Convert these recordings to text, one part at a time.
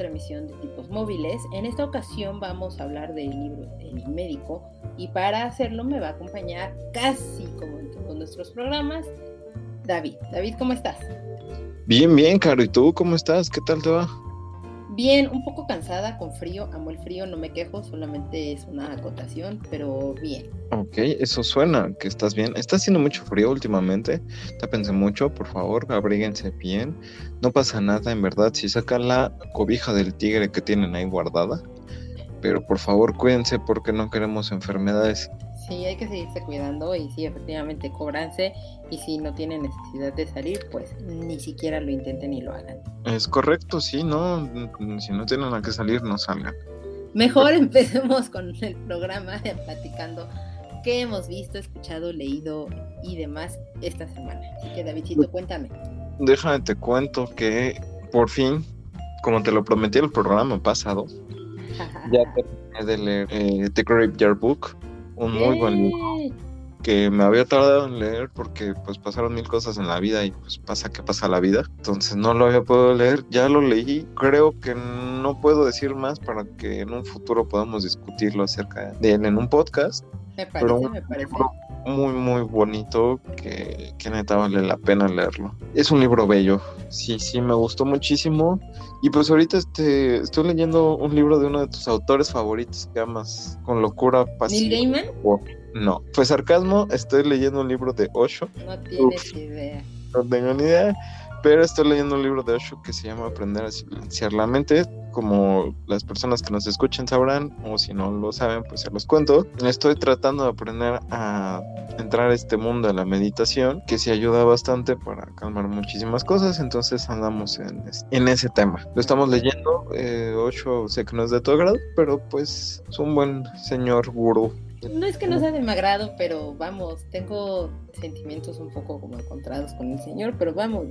Otra emisión de tipos móviles. En esta ocasión vamos a hablar del libro El médico y para hacerlo me va a acompañar casi como en todos nuestros programas David. David, ¿cómo estás? Bien, bien, Caro. ¿Y tú cómo estás? ¿Qué tal te va? Bien, un poco cansada, con frío. Amo el frío, no me quejo, solamente es una acotación, pero bien. Ok, eso suena que estás bien. Está haciendo mucho frío últimamente. Tápense mucho, por favor, abríguense bien. No pasa nada, en verdad, si sacan la cobija del tigre que tienen ahí guardada. Pero por favor, cuídense porque no queremos enfermedades. Sí, hay que seguirse cuidando y sí, efectivamente, cobranse y si no tienen necesidad de salir, pues ni siquiera lo intenten y lo hagan. Es correcto, sí, no, si no tienen a qué salir, no salgan. Mejor empecemos con el programa platicando qué hemos visto, escuchado, leído y demás esta semana. Así que Davidcito, cuéntame. Déjame te cuento que por fin, como te lo prometí el programa pasado, ya terminé de leer eh, The Graveyard Book, un muy buen libro que me había tardado en leer porque pues pasaron mil cosas en la vida y pues pasa que pasa la vida. Entonces no lo había podido leer, ya lo leí. Creo que no puedo decir más para que en un futuro podamos discutirlo acerca de él en un podcast. Me parece, me parece. Muy, muy bonito que, que neta vale la pena leerlo. Es un libro bello, sí, sí, me gustó muchísimo. Y pues ahorita este, estoy leyendo un libro de uno de tus autores favoritos que amas con locura pasiva. ¿Neil Gaiman? No, fue sarcasmo. Estoy leyendo un libro de Osho. No tienes idea. No tengo ni idea. Pero estoy leyendo un libro de Osho que se llama Aprender a silenciar la mente. Como las personas que nos escuchan sabrán, o si no lo saben, pues se los cuento. Estoy tratando de aprender a entrar a este mundo de la meditación, que sí ayuda bastante para calmar muchísimas cosas. Entonces andamos en, en ese tema. Lo estamos leyendo. Eh, Osho sé que no es de todo grado, pero pues es un buen señor gurú no es que no sea de mi agrado, pero vamos, tengo sentimientos un poco como encontrados con el señor, pero vamos,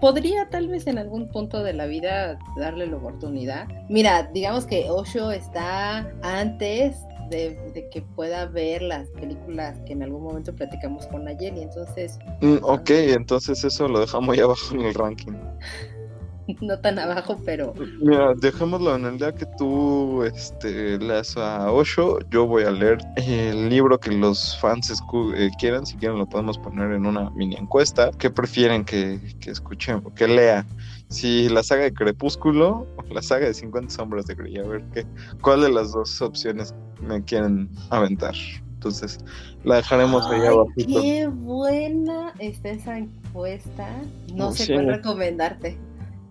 podría tal vez en algún punto de la vida darle la oportunidad. Mira, digamos que Osho está antes de, que pueda ver las películas que en algún momento platicamos con Nayeli, entonces... Mm, ok, entonces eso lo dejamos muy abajo en el ranking. no tan abajo, pero. Mira, dejémoslo en el día que tú este, leas a Osho. Yo voy a leer el libro que los fans eh, quieran. Si quieren, lo podemos poner en una mini encuesta. ¿Qué prefieren que, que escuchen que lea? Si la saga de Crepúsculo o la saga de 50 Sombras de Grey. A ver qué, cuál de las dos opciones me quieren aventar. Entonces, la dejaremos ahí abajo. Qué buena está esa encuesta. No sé cuál recomendarte.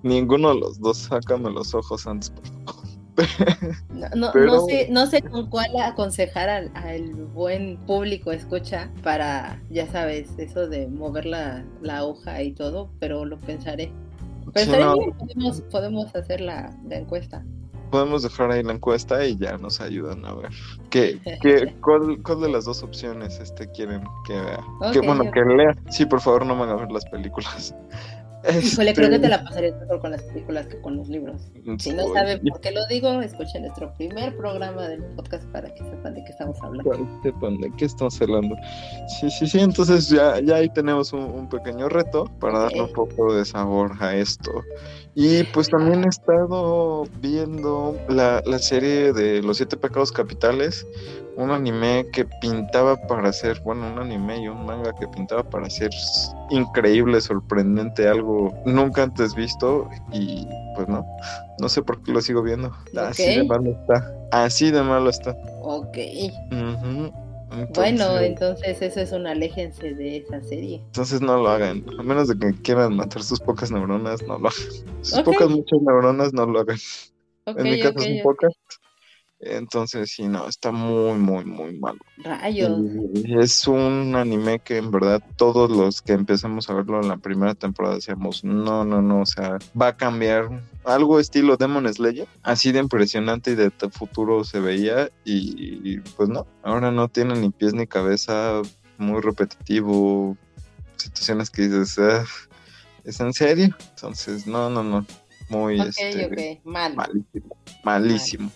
Ninguno de los dos, sácame los ojos antes, por favor. No, no, sé, no sé con cuál aconsejar al, buen público escucha para, ya sabes, eso de mover la, hoja y todo, pero lo pensaré. Pero podemos, podemos hacer la, encuesta podemos dejar ahí la encuesta y ya nos ayudan a ver qué, qué cuál, de las dos opciones este quieren que vea. que bueno, que lea. Sí, por favor, no me hagan ver las películas. Híjole, creo que te la este, pasaría mejor con las películas que con los libros. Si no saben por qué lo digo, escuchen nuestro primer programa del podcast para que sepan de qué estamos hablando. Para que sepan de qué estamos hablando. Sí, sí, sí, entonces ya, ya ahí tenemos un, pequeño reto para darle un poco de sabor a esto. Y pues también he estado viendo la, la serie de Los Siete Pecados Capitales un anime que pintaba para ser, bueno, un anime y un manga que pintaba para ser increíble, sorprendente, algo nunca antes visto y pues no, no sé por qué lo sigo viendo. Así de malo está, así de malo está. Ok. bueno, entonces eso es un aléjense de esa serie. Entonces no lo hagan, a menos de que quieran matar sus pocas neuronas, no lo hagan. Sus pocas, muchas neuronas, no lo hagan. en mi caso son pocas. Entonces, sí, no, está muy, muy, muy malo. Rayos. Y es un anime que en verdad todos los que empezamos a verlo en la primera temporada decíamos, no, no, no, o sea, va a cambiar algo estilo Demon Slayer, así de impresionante y de futuro se veía y, y, pues no, ahora no tiene ni pies ni cabeza, muy repetitivo, situaciones que dices, "Ah, ¿es en serio? Entonces, no, no, no, muy Ok, este, mal. malísimo, malísimo.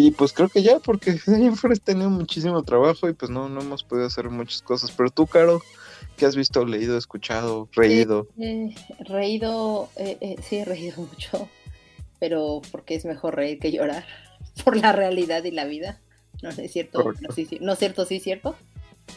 Y pues creo que ya, porque de ahí en fuera he tenido muchísimo trabajo y pues no, no hemos podido hacer muchas cosas. Pero tú, Caro, ¿qué has visto, leído, escuchado, reído? Eh, reído, eh, eh, sí he reído mucho, pero porque es mejor reír que llorar por la realidad y la vida. No, no es cierto, no, sí, no es cierto, sí es cierto.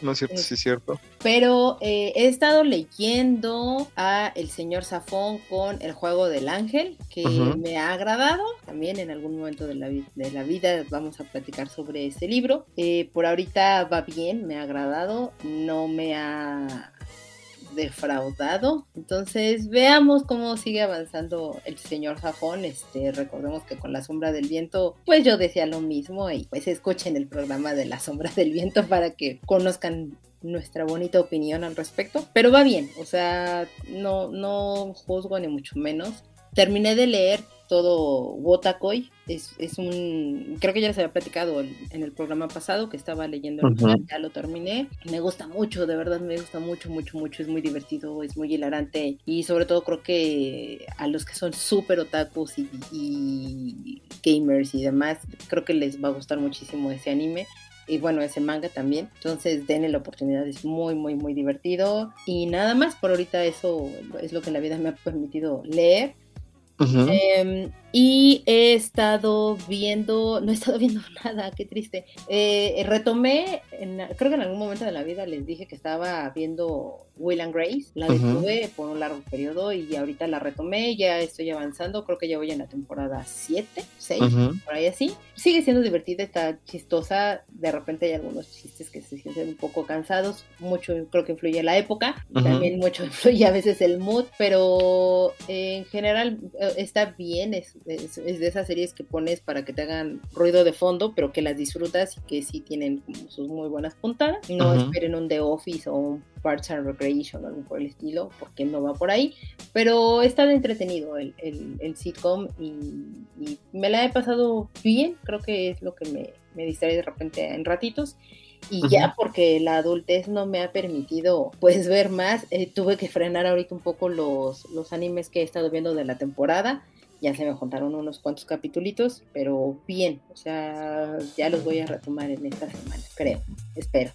No es cierto, sí es cierto. Pero eh, he estado leyendo a El Señor Safón con El Juego del Ángel, que me ha agradado. También en algún momento de la, de la vida vamos a platicar sobre ese libro. Eh, por ahorita va bien, me ha agradado. No me ha defraudado. Entonces veamos cómo sigue avanzando el señor Safón. Este, recordemos que con la sombra del viento, pues yo decía lo mismo y pues escuchen el programa de la sombra del viento para que conozcan nuestra bonita opinión al respecto. Pero va bien, o sea, no, no juzgo ni mucho menos. Terminé de leer todo Wotakoi. Es, es un. Creo que ya les había platicado el- en el programa pasado que estaba leyendo Ujú. original, ya lo terminé. Me gusta mucho, de verdad me gusta mucho, mucho, mucho. Es muy divertido, es muy hilarante. Y sobre todo creo que a los que son súper otakus y, y gamers y demás, creo que les va a gustar muchísimo ese anime y bueno, ese manga también. Entonces, denle la oportunidad, es muy, muy, muy divertido. Y nada más, por ahorita eso es lo que la vida me ha permitido leer. Mm-hmm. Um, y he estado viendo, no he estado viendo nada, qué triste. Eh, retomé, en- creo que en algún momento de la vida les dije que estaba viendo Will and Grace, la detuve por un largo periodo y ahorita la retomé, ya estoy avanzando, creo que ya voy en la temporada 7, 6 Ujú. por ahí así. Sigue siendo divertida, está chistosa. De repente hay algunos chistes que se sienten un poco cansados. Mucho creo que influye la época. También mucho influye a veces el mood. Pero en general eh, está bien. Es, es- es de esas series que pones para que te hagan ruido de fondo, pero que las disfrutas y que sí tienen como sus muy buenas puntadas. No Ujú. esperen un The Office o un Parks and Recreation o algo por el estilo, porque no va por ahí. Pero está entretenido el, el, el sitcom y, y me la he pasado bien, creo que es lo que me, me distrae de repente en ratitos. Y ya porque la adultez no me ha permitido pues ver más, eh, tuve que frenar ahorita un poco los, los animes que he estado viendo de la temporada. Ya se me juntaron unos cuantos capitulitos, pero bien, o sea, ya los voy a retomar en esta semana, creo, espero.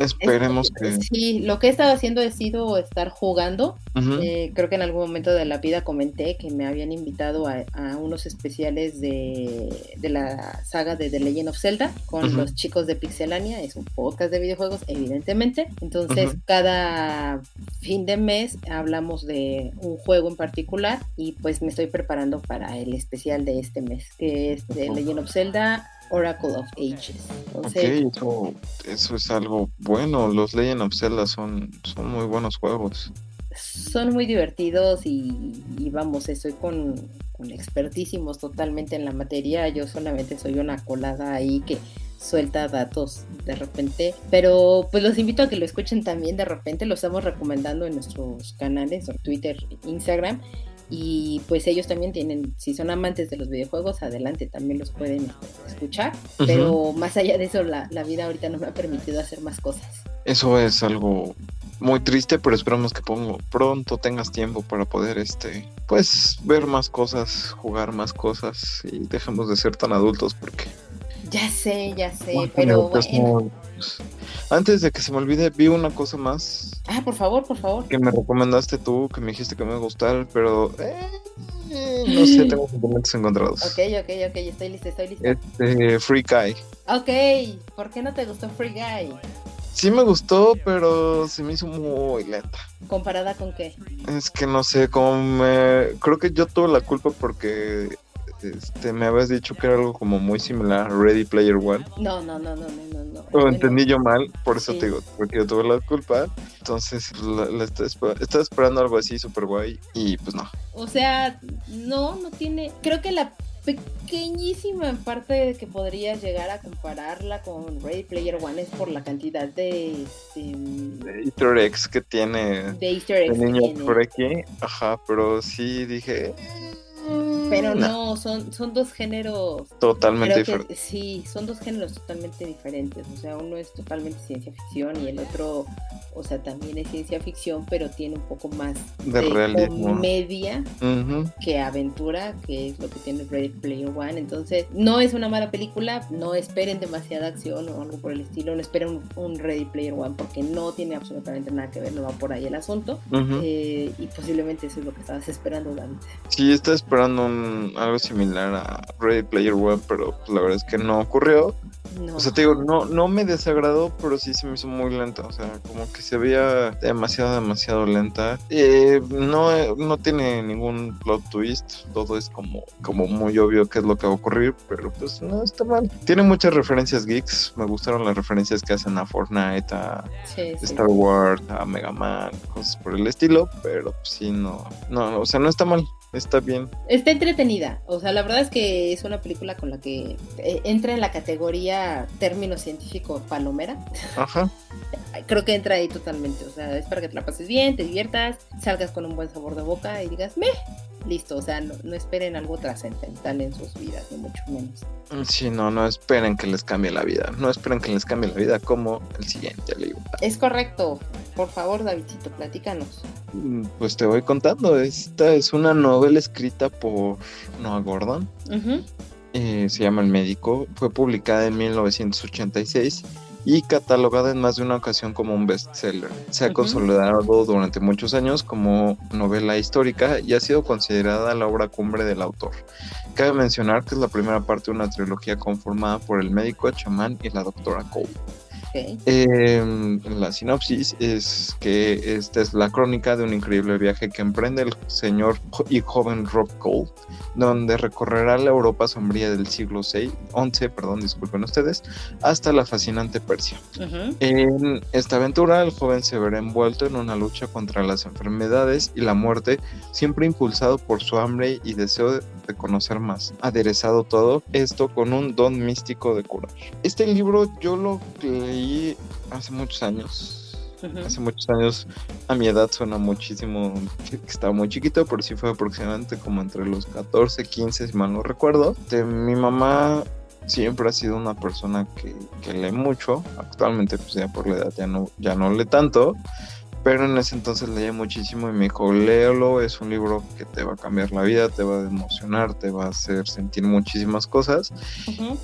Esperemos Es- que. Sí, lo que he estado haciendo ha sido estar jugando. Eh, creo que en algún momento de la vida comenté que me habían invitado a, a unos especiales de, de la saga de The Legend of Zelda con los chicos de Pixelania. Es un podcast de videojuegos, evidentemente. Entonces, cada fin de mes hablamos de un juego en particular y pues me estoy preparando para el especial de este mes, que es Ujú. Legend of Zelda. Oracle of Ages. Ok, Entonces, eso, eso es algo bueno. Los Legend of Zelda son, son muy buenos juegos. son muy divertidos y, y vamos, estoy con, con expertísimos totalmente en la materia. Yo solamente soy una colada ahí que suelta datos de repente. Pero pues los invito a que lo escuchen también de repente. Lo estamos recomendando en nuestros canales, en Twitter, Instagram. Y pues ellos también tienen, si son amantes de los videojuegos, adelante, también los pueden este, escuchar. Pero más allá de eso, la, la vida ahorita no me ha permitido hacer más cosas. Eso es algo muy triste, pero esperamos que pongo- pronto tengas tiempo para poder, este, pues, ver más cosas, jugar más cosas y dejemos de ser tan adultos porque... Ya sé, ya sé, Bueno, pero pues, bueno. no, Antes de que se me olvide, vi una cosa más Ah, por favor, por favor. que me recomendaste tú, que me dijiste que me iba a gustar, pero eh, eh, no sé, tengo sentimientos encontrados. Ok, ok, ok, estoy lista, estoy lista. Este, Free Guy. Ok, ¿por qué no te gustó Free Guy? Sí me gustó, pero se me hizo muy lenta. ¿Comparada con qué? Es que no sé, como me... Creo que yo tuve la culpa porque este, me habías dicho que era algo como muy similar a Ready Player One. No, no, no, no, no, no. Lo entendí yo mal, por eso Sí. te digo, porque yo tuve la culpa. Entonces, la, la estaba, esper- estaba esperando algo así súper guay y pues no. O sea, no, no tiene. Creo que la pequeñísima parte que podrías llegar a compararla con Ready Player One es por la cantidad de, este, de Easter eggs que tiene de Easter eggs niños tiene. por aquí. Ajá, pero sí dije. Pero "Mm, no, son, son dos géneros. Totalmente creo que diferente. sí, son dos géneros totalmente diferentes. O sea, uno es totalmente ciencia ficción y el otro, o sea, también es ciencia ficción, pero tiene un poco más De realismo. comedia que aventura, que es lo que tiene Ready Player One. Entonces, no es una mala película, no esperen demasiada acción o algo por el estilo, no esperen un, un Ready Player One porque no tiene absolutamente nada que ver, no va por ahí el asunto. Eh, y posiblemente eso es lo que estabas esperando, David. Sí, estaba esperando un- algo similar a Ready Player One, pero pues, la verdad es que no ocurrió. No. O sea, te digo, no, no me desagradó, pero sí se me hizo muy lenta. O sea, como que se veía demasiado, demasiado lenta. Eh, no, no tiene ningún plot twist. Todo es como, como muy obvio qué es lo que va a ocurrir, pero pues no está mal. Tiene muchas referencias geeks. Me gustaron las referencias que hacen a Fortnite, a Sí, sí. Star Wars, a Mega Man, cosas por el estilo, pero pues, sí, no, no, o sea, no está mal. Está bien. Está entretenida, o sea, la verdad es que es una película con la que eh, entra en la categoría término científico palomera. Ajá. Creo que entra ahí totalmente, o sea, es para que te la pases bien, te diviertas, salgas con un buen sabor de boca y digas, meh, listo, o sea, no, no esperen algo trascendental en sus vidas, ni mucho menos. Sí, no, no esperen que les cambie la vida. No esperen que les cambie la vida como el siguiente libro. Es correcto, por favor, Davidcito, platícanos. Mm, Pues te voy contando. Esta es una novela escrita por Noah Gordon. Eh, se llama El Médico. Fue publicada en 1986 y catalogada en más de una ocasión como un bestseller. Se ha consolidado durante muchos años como novela histórica y ha sido considerada la obra cumbre del autor. Cabe mencionar que es la primera parte de una trilogía conformada por el médico, chamán y la doctora Cole. Ok. Eh, la sinopsis es que esta es la crónica de un increíble viaje que emprende el señor y joven Rob Cole, donde recorrerá la Europa sombría del siglo VI, XI, perdón, disculpen ustedes, hasta la fascinante Persia. Ujú, En esta aventura, el joven se verá envuelto en una lucha contra las enfermedades y la muerte, siempre impulsado por su hambre y deseo de- de conocer más. Aderezado todo esto con un don místico de curar. Este libro yo lo leí hace muchos años. Hace muchos años, a mi edad suena muchísimo, que estaba muy chiquito, pero sí fue aproximadamente como entre los 14, 15, si mal no recuerdo. De, mi mamá siempre ha sido una persona que, que lee mucho. Actualmente, pues ya por la edad ya no, ya no lee tanto. Pero en ese entonces leía muchísimo y me dijo, léelo, es un libro que te va a cambiar la vida, te va a emocionar, te va a hacer sentir muchísimas cosas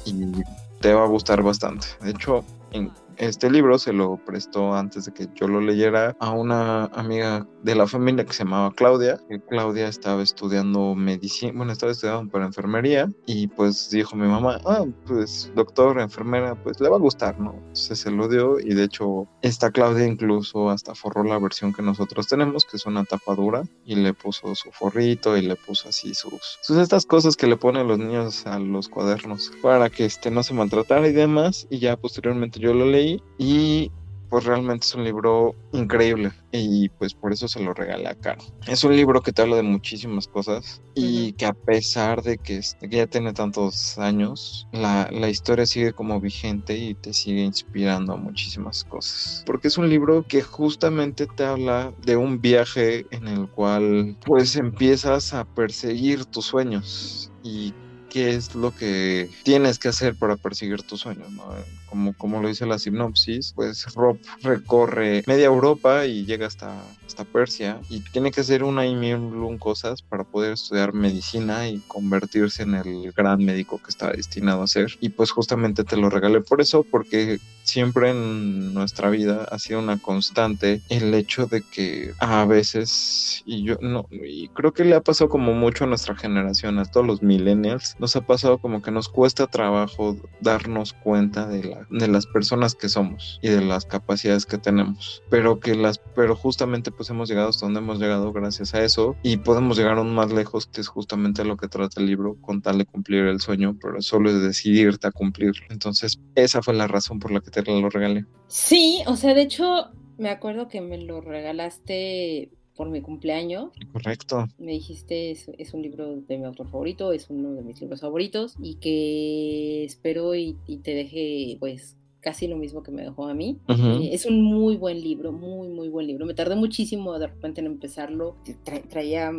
y te va a gustar bastante. De hecho, en este libro se lo prestó antes de que yo lo leyera a una amiga de la familia que se llamaba Claudia. Claudia estaba estudiando medicina, bueno, estaba estudiando para enfermería y pues dijo mi mamá, ah, pues doctor, enfermera, pues le va a gustar, ¿no? Entonces se lo dio y de hecho esta Claudia incluso hasta forró la versión que nosotros tenemos, que es una tapa dura y le puso su forrito y le puso así sus, sus estas cosas que le ponen los niños a los cuadernos para que este no se maltratara y demás y ya posteriormente yo lo leí y pues realmente es un libro increíble y pues por eso se lo regalé a Caro. Es un libro que te habla de muchísimas cosas y que a pesar de que, que ya tiene tantos años, la, la historia sigue como vigente y te sigue inspirando a muchísimas cosas. Porque es un libro que justamente te habla de un viaje en el cual pues empiezas a perseguir tus sueños y qué es lo que tienes que hacer para perseguir tus sueños, ¿no? Como, como lo dice la sinopsis, pues Rob recorre media Europa y llega hasta, hasta Persia y tiene que hacer una y mil cosas para poder estudiar medicina y convertirse en el gran médico que está destinado a ser. Y pues justamente te lo regalé por eso, porque siempre en nuestra vida ha sido una constante el hecho de que a veces, y yo no, y creo que le ha pasado como mucho a nuestra generación, a todos los millennials, nos ha pasado como que nos cuesta trabajo darnos cuenta de, la, de las personas que somos y de las capacidades que tenemos, pero que las, pero justamente pues hemos llegado hasta donde hemos llegado gracias a eso y podemos llegar aún más lejos, que es justamente lo que trata el libro, con tal de cumplir el sueño, pero solo es decidirte a cumplirlo. Entonces, esa fue la razón por la que te lo regalé. Sí, o sea, de hecho, me acuerdo que me lo regalaste por mi cumpleaños. Correcto. Me dijiste, es, es, un libro de mi autor favorito, es uno de mis libros favoritos y que espero y, y te deje pues casi lo mismo que me dejó a mí. Uh -huh. eh, es un muy buen libro, muy, muy buen libro. Me tardé muchísimo de repente en empezarlo. Tra traía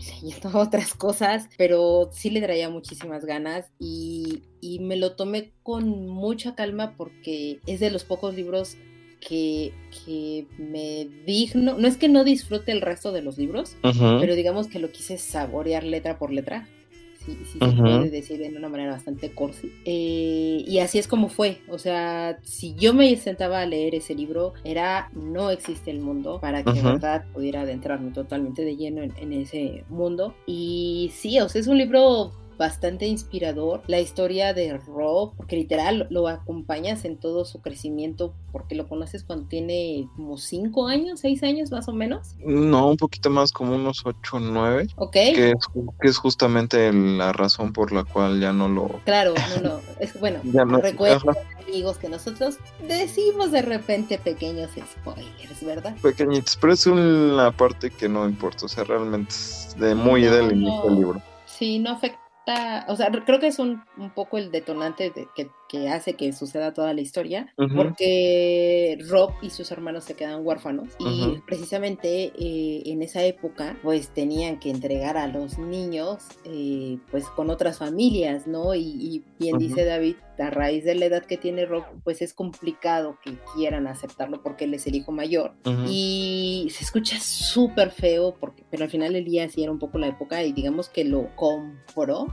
leyendo otras cosas, pero sí le traía muchísimas ganas y, y, me lo tomé con mucha calma porque es de los pocos libros que, que, me digno, no es que no disfrute el resto de los libros, uh -huh. pero digamos que lo quise saborear letra por letra si, si uh -huh. se puede decir de una manera bastante corsi. Eh, y así es como fue. O sea, si yo me sentaba a leer ese libro, era No existe el mundo, para que uh -huh. de verdad pudiera adentrarme totalmente de lleno en, en ese mundo. Y sí, o sea, es un libro bastante inspirador la historia de Rob, porque literal lo acompañas en todo su crecimiento, porque lo conoces cuando tiene como 5 años, 6 años más o menos. No, un poquito más, como unos 8 o 9. Ok. Que es, que es, justamente la razón por la cual ya no lo... Claro, no, no, es bueno, no, recuerdo amigos que nosotros decimos de repente pequeños spoilers, ¿verdad? Pequeñitos, pero es una parte que no importa, o sea, realmente es de muy no, del inicio no. del libro. Sí, no afecta o sea, creo que es un, un poco el detonante de que, que, hace que suceda toda la historia, uh -huh. porque Rob y sus hermanos se quedan huérfanos uh -huh. y precisamente eh, en esa época pues tenían que entregar a los niños eh, pues con otras familias, ¿no? Y, y bien uh -huh. dice David, a raíz de la edad que tiene Rob, pues es complicado que quieran aceptarlo porque él es el hijo mayor. Y se escucha súper feo, porque, pero al final el día sí era un poco la época y digamos que lo compró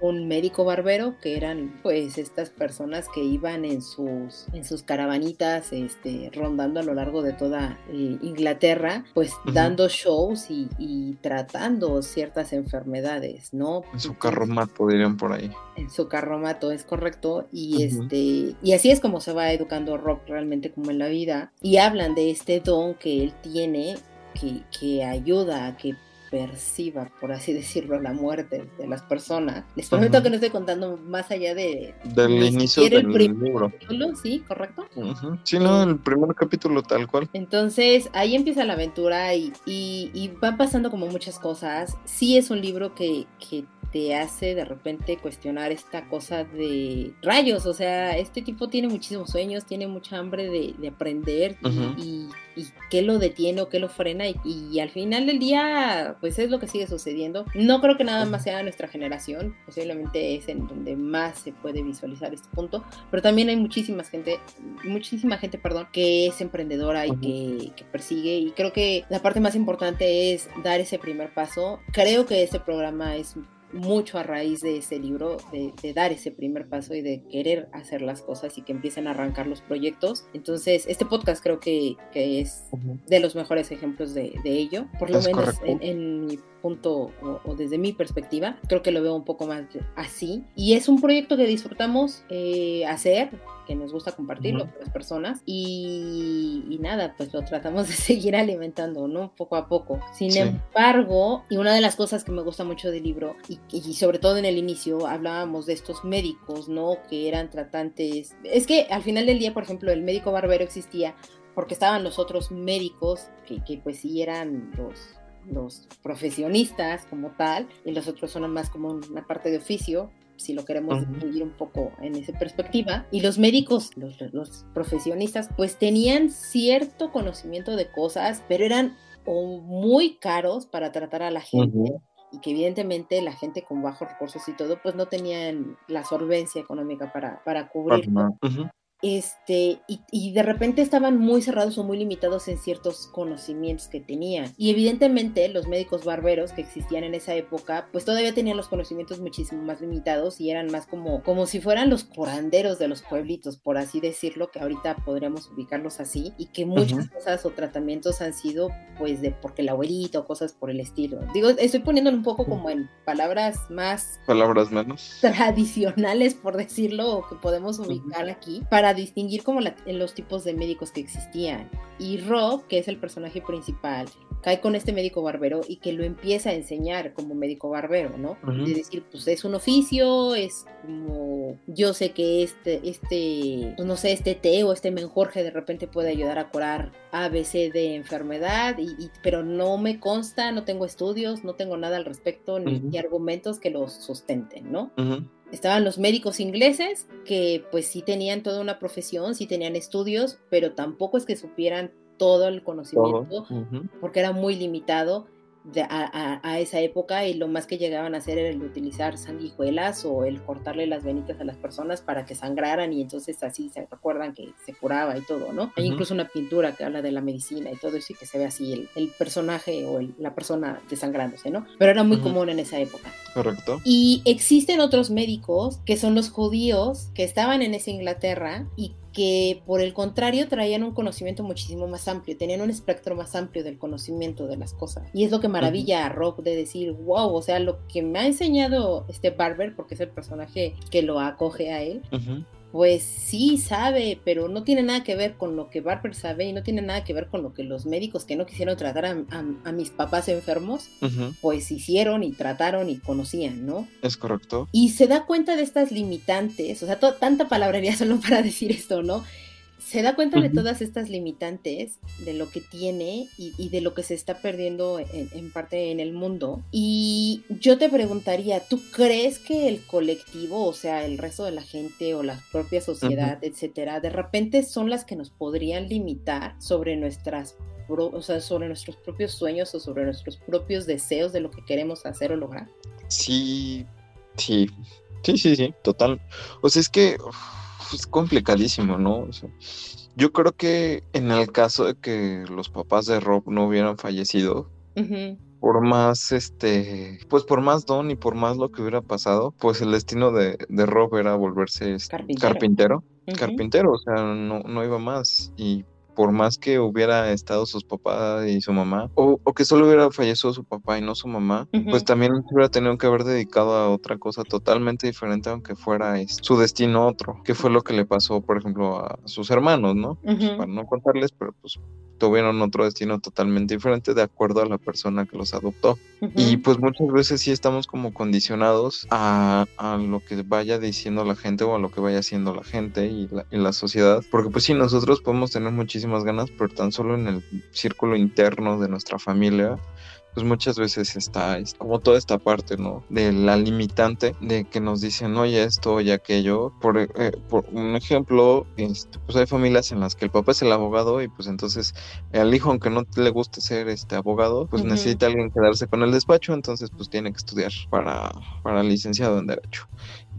un médico barbero, que eran pues estas personas que iban en sus, en sus caravanitas este, rondando a lo largo de toda eh, Inglaterra, pues uh -huh. dando shows y, y, tratando ciertas enfermedades, ¿no? En su carromato dirían por ahí. En su carromato, es correcto y uh -huh. este y así es como se va educando Rob realmente como en la vida y hablan de este don que él tiene que, que ayuda a que perciba, por así decirlo, la muerte de las personas. Les prometo uh -huh. que no estoy contando más allá de del inicio del el libro. Capítulo, sí, correcto. Uh -huh. Sí, no, el primer capítulo tal cual. Entonces ahí empieza la aventura y, y, y van pasando como muchas cosas. Sí es un libro que, que te hace de repente cuestionar esta cosa de rayos, o sea, este tipo tiene muchísimos sueños, tiene mucha hambre de, de aprender uh -huh. y, y, qué lo detiene o qué lo frena y, y, al final del día pues es lo que sigue sucediendo. No creo que nada más sea nuestra generación, posiblemente es en donde más se puede visualizar este punto, pero también hay muchísima gente, muchísima gente, perdón, que es emprendedora y uh -huh. que, que persigue y creo que la parte más importante es dar ese primer paso. Creo que este programa es mucho a raíz de ese libro, de, de, dar ese primer paso y de querer hacer las cosas y que empiecen a arrancar los proyectos. Entonces, este podcast creo que, que es de los mejores ejemplos de, de ello, por lo es menos en, en, mi punto o, o, desde mi perspectiva, creo que lo veo un poco más así. Y es un proyecto que disfrutamos eh, hacer, que nos gusta compartirlo uh -huh. con las personas y, y, nada, pues lo tratamos de seguir alimentando, ¿no? Poco a poco. Sin sí. embargo, y una de las cosas que me gusta mucho del libro y, y, sobre todo en el inicio hablábamos de estos médicos, ¿no? Que eran tratantes. Es que al final del día, por ejemplo, el médico barbero existía porque estaban los otros médicos que, que pues sí eran los los profesionistas como tal y los otros son más como una parte de oficio si lo queremos uh -huh. un poco en esa perspectiva. Y los médicos, los, los, profesionistas, pues tenían cierto conocimiento de cosas, pero eran o muy caros para tratar a la gente. Uh -huh. Y que evidentemente la gente con bajos recursos y todo, pues no tenían la solvencia económica para, para cubrirlo. Uh -huh este, y, y, de repente estaban muy cerrados o muy limitados en ciertos conocimientos que tenían. Y evidentemente los médicos barberos que existían en esa época, pues todavía tenían los conocimientos muchísimo más limitados y eran más como, como si fueran los curanderos de los pueblitos, por así decirlo, que ahorita podríamos ubicarlos así, y que muchas uh -huh. cosas o tratamientos han sido pues de porque el abuelito o cosas por el estilo. Digo, estoy poniéndolo un poco como en palabras más... Palabras menos. Tradicionales, por decirlo, o que podemos ubicar uh -huh. aquí, para para distinguir como los tipos de médicos que existían. Y Rob, que es el personaje principal, cae con este médico barbero y que lo empieza a enseñar como médico barbero, ¿no? De decir, pues es un oficio, es como, yo sé que este, este, pues no sé, este té o este menjorje de repente puede ayudar a curar ABC de enfermedad, y, pero no me consta, no tengo estudios, no tengo nada al respecto, ni, argumentos que los sustenten, ¿no? Estaban los médicos ingleses que pues sí tenían toda una profesión, sí tenían estudios, pero tampoco es que supieran todo el conocimiento, porque era muy limitado a, esa época y lo más que llegaban a hacer era el utilizar sanguijuelas o el cortarle las venitas a las personas para que sangraran y entonces así se recuerdan que se curaba y todo, ¿no? Hay incluso una pintura que habla de la medicina y todo eso y que se ve así el, personaje o la persona desangrándose, ¿no? Pero era muy común en esa época. Correcto. Y existen otros médicos que son los judíos que estaban en esa Inglaterra y que por el contrario traían un conocimiento muchísimo más amplio, tenían un espectro más amplio del conocimiento de las cosas. Y es lo que maravilla a Rob de decir, wow, o sea, lo que me ha enseñado este Barber, porque es el personaje que lo acoge a él, pues sí sabe, pero no tiene nada que ver con lo que Barber sabe y no tiene nada que ver con lo que los médicos que no quisieron tratar a, mis papás enfermos, pues hicieron y trataron y conocían, ¿no? Es correcto. Y se da cuenta de estas limitantes, o sea, tanta palabrería solo para decir esto, ¿no? Se da cuenta de todas estas limitantes, de lo que tiene y, de lo que se está perdiendo en, parte en el mundo. Y yo te preguntaría, ¿tú crees que el colectivo, o sea, el resto de la gente o la propia sociedad, etcétera, de repente son las que nos podrían limitar sobre nuestras o sea, sobre nuestros propios sueños o sobre nuestros propios deseos de lo que queremos hacer o lograr? Sí, sí, sí, sí, sí, total. O sea, es que es complicadísimo, ¿no? yo creo que en el caso de que los papás de Rob no hubieran fallecido, por más, este, pues por más don y por más lo que hubiera pasado, pues el destino de, de Rob era volverse este, carpintero. Carpintero, o sea, no, no iba más. Y por más que hubiera estado sus papás y su mamá, o, que solo hubiera fallecido su papá y no su mamá, pues también hubiera tenido que haber dedicado a otra cosa totalmente diferente, aunque fuera su destino otro, que fue lo que le pasó, por ejemplo, a sus hermanos, ¿no? Pues, para no contarles, pero pues tuvieron otro destino totalmente diferente de acuerdo a la persona que los adoptó. Y pues muchas veces sí estamos como condicionados a, a, lo que vaya diciendo la gente o a lo que vaya haciendo la gente y la, y la sociedad, porque pues sí, nosotros podemos tener muchísimas ganas, pero tan solo en el círculo interno de nuestra familia pues muchas veces está como toda esta parte, ¿no? De la limitante de que nos dicen, oye, esto y aquello. Por, eh, por un ejemplo, este, pues hay familias en las que el papá es el abogado y pues entonces el hijo, aunque no le guste ser este abogado, pues necesita alguien quedarse con el despacho, entonces pues tiene que estudiar para, para licenciado en Derecho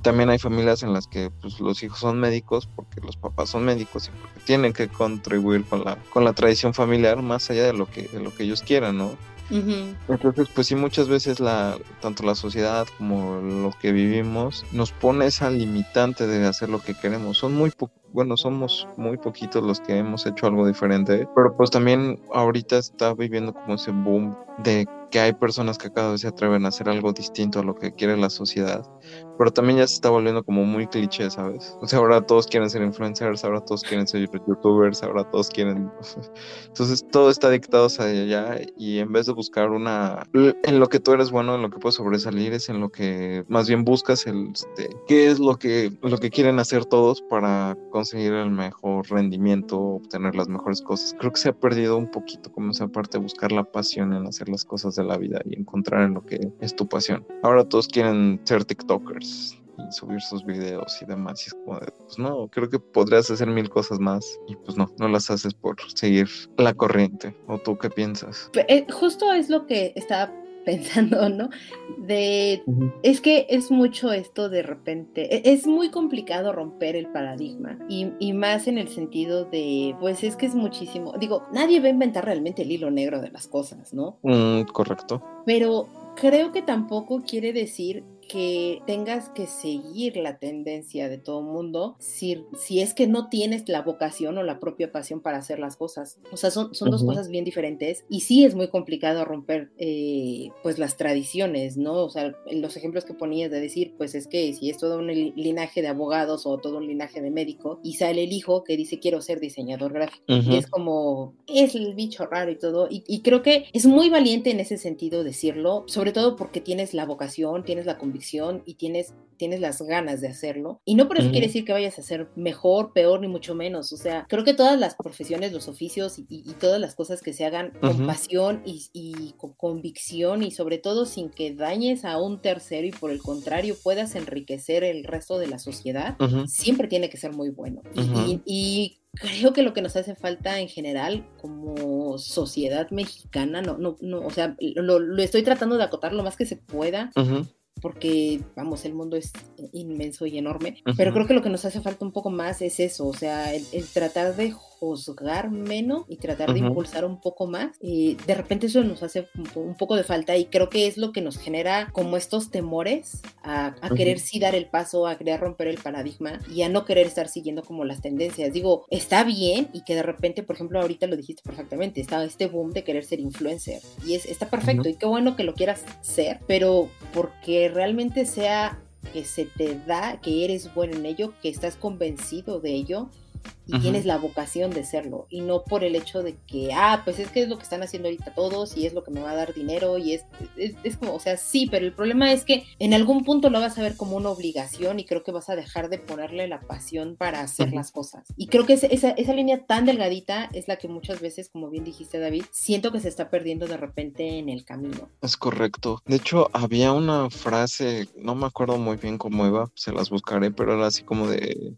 también hay familias en las que pues, los hijos son médicos porque los papás son médicos y porque tienen que contribuir con la, con la tradición familiar más allá de lo que, de lo que ellos quieran, ¿no? Entonces, pues sí, muchas veces la, tanto la sociedad como lo que vivimos nos pone esa limitante de hacer lo que queremos. Son muy bueno, somos muy poquitos los que hemos hecho algo diferente, pero pues también ahorita está viviendo como ese boom de que hay personas que cada vez se atreven a hacer algo distinto a lo que quiere la sociedad, pero también ya se está volviendo como muy cliché, ¿sabes? O sea, ahora todos quieren ser influencers, ahora todos quieren ser youtubers, ahora todos quieren... Entonces todo está dictado hacia allá y en vez de buscar una... En lo que tú eres bueno, en lo que puedes sobresalir, es en lo que más bien buscas el... Este, ¿Qué es lo que, lo que quieren hacer todos para conseguir el mejor rendimiento, obtener las mejores cosas? Creo que se ha perdido un poquito como esa parte de buscar la pasión en hacer las cosas de la vida y encontrar en lo que es tu pasión. Ahora todos quieren ser TikTokers y subir sus videos y demás. Y es como de, pues no, creo que podrías hacer mil cosas más y pues no, no las haces por seguir la corriente. ¿O tú qué piensas? Eh, justo es lo que estaba pensando, ¿no? De, es que es mucho esto de repente, e, es muy complicado romper el paradigma y, y, más en el sentido de, pues es que es muchísimo, digo, nadie va a inventar realmente el hilo negro de las cosas, ¿no? Mm, correcto. Pero creo que tampoco quiere decir que tengas que seguir la tendencia de todo mundo si, si es que no tienes la vocación o la propia pasión para hacer las cosas. O sea, son, son dos cosas bien diferentes y sí es muy complicado romper eh, pues las tradiciones, ¿no? O sea, los ejemplos que ponías de decir, pues es que si es todo un linaje de abogados o todo un linaje de médico y sale el hijo que dice quiero ser diseñador gráfico y es como, es el bicho raro y todo y, y creo que es muy valiente en ese sentido decirlo, sobre todo porque tienes la vocación, tienes la convicción y tienes tienes las ganas de hacerlo. Y no por eso quiere decir que vayas a ser mejor, peor, ni mucho menos. O sea, creo que todas las profesiones, los oficios y, todas las cosas que se hagan con pasión y, con convicción y sobre todo sin que dañes a un tercero y por el contrario puedas enriquecer el resto de la sociedad, siempre tiene que ser muy bueno. y, creo que lo que nos hace falta en general como sociedad mexicana, no, no, no, o sea, lo, estoy tratando de acotar lo más que se pueda, porque, vamos, el mundo es inmenso y enorme, pero creo que lo que nos hace falta un poco más es eso, o sea, el, tratar de juzgar menos y tratar de impulsar un poco más, y de repente eso nos hace un, poco de falta y creo que es lo que nos genera como estos temores a, querer sí dar el paso, a querer romper el paradigma y a no querer estar siguiendo como las tendencias. Digo, está bien y que de repente, por ejemplo, ahorita lo dijiste perfectamente, está este boom de querer ser influencer y es, está perfecto y qué bueno que lo quieras ser, pero porque realmente sea que se te da, que eres bueno en ello, que estás convencido de ello y tienes la vocación de serlo y no por el hecho de que, ah, pues es que es lo que están haciendo ahorita todos y es lo que me va a dar dinero y es, es, como, o sea, sí, pero el problema es que en algún punto lo vas a ver como una obligación y creo que vas a dejar de ponerle la pasión para hacer las cosas. Y creo que esa, esa línea tan delgadita es la que muchas veces, como bien dijiste David, siento que se está perdiendo de repente en el camino. Es correcto. De hecho, había una frase, no me acuerdo muy bien cómo iba, se las buscaré, pero era así como de,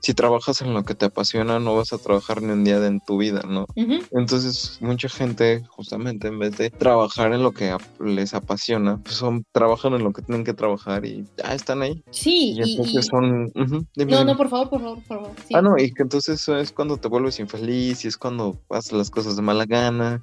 si trabajas en lo que te apasiona, no vas a trabajar ni un día en tu vida, ¿no? Entonces, mucha gente, justamente, en vez de trabajar en lo que les apasiona, pues son, trabajan en lo que tienen que trabajar y ya están ahí. Sí, y entonces son... no, no, por favor, por favor, por favor. Ah, no, y que entonces es cuando te vuelves infeliz y es cuando haces las cosas de mala gana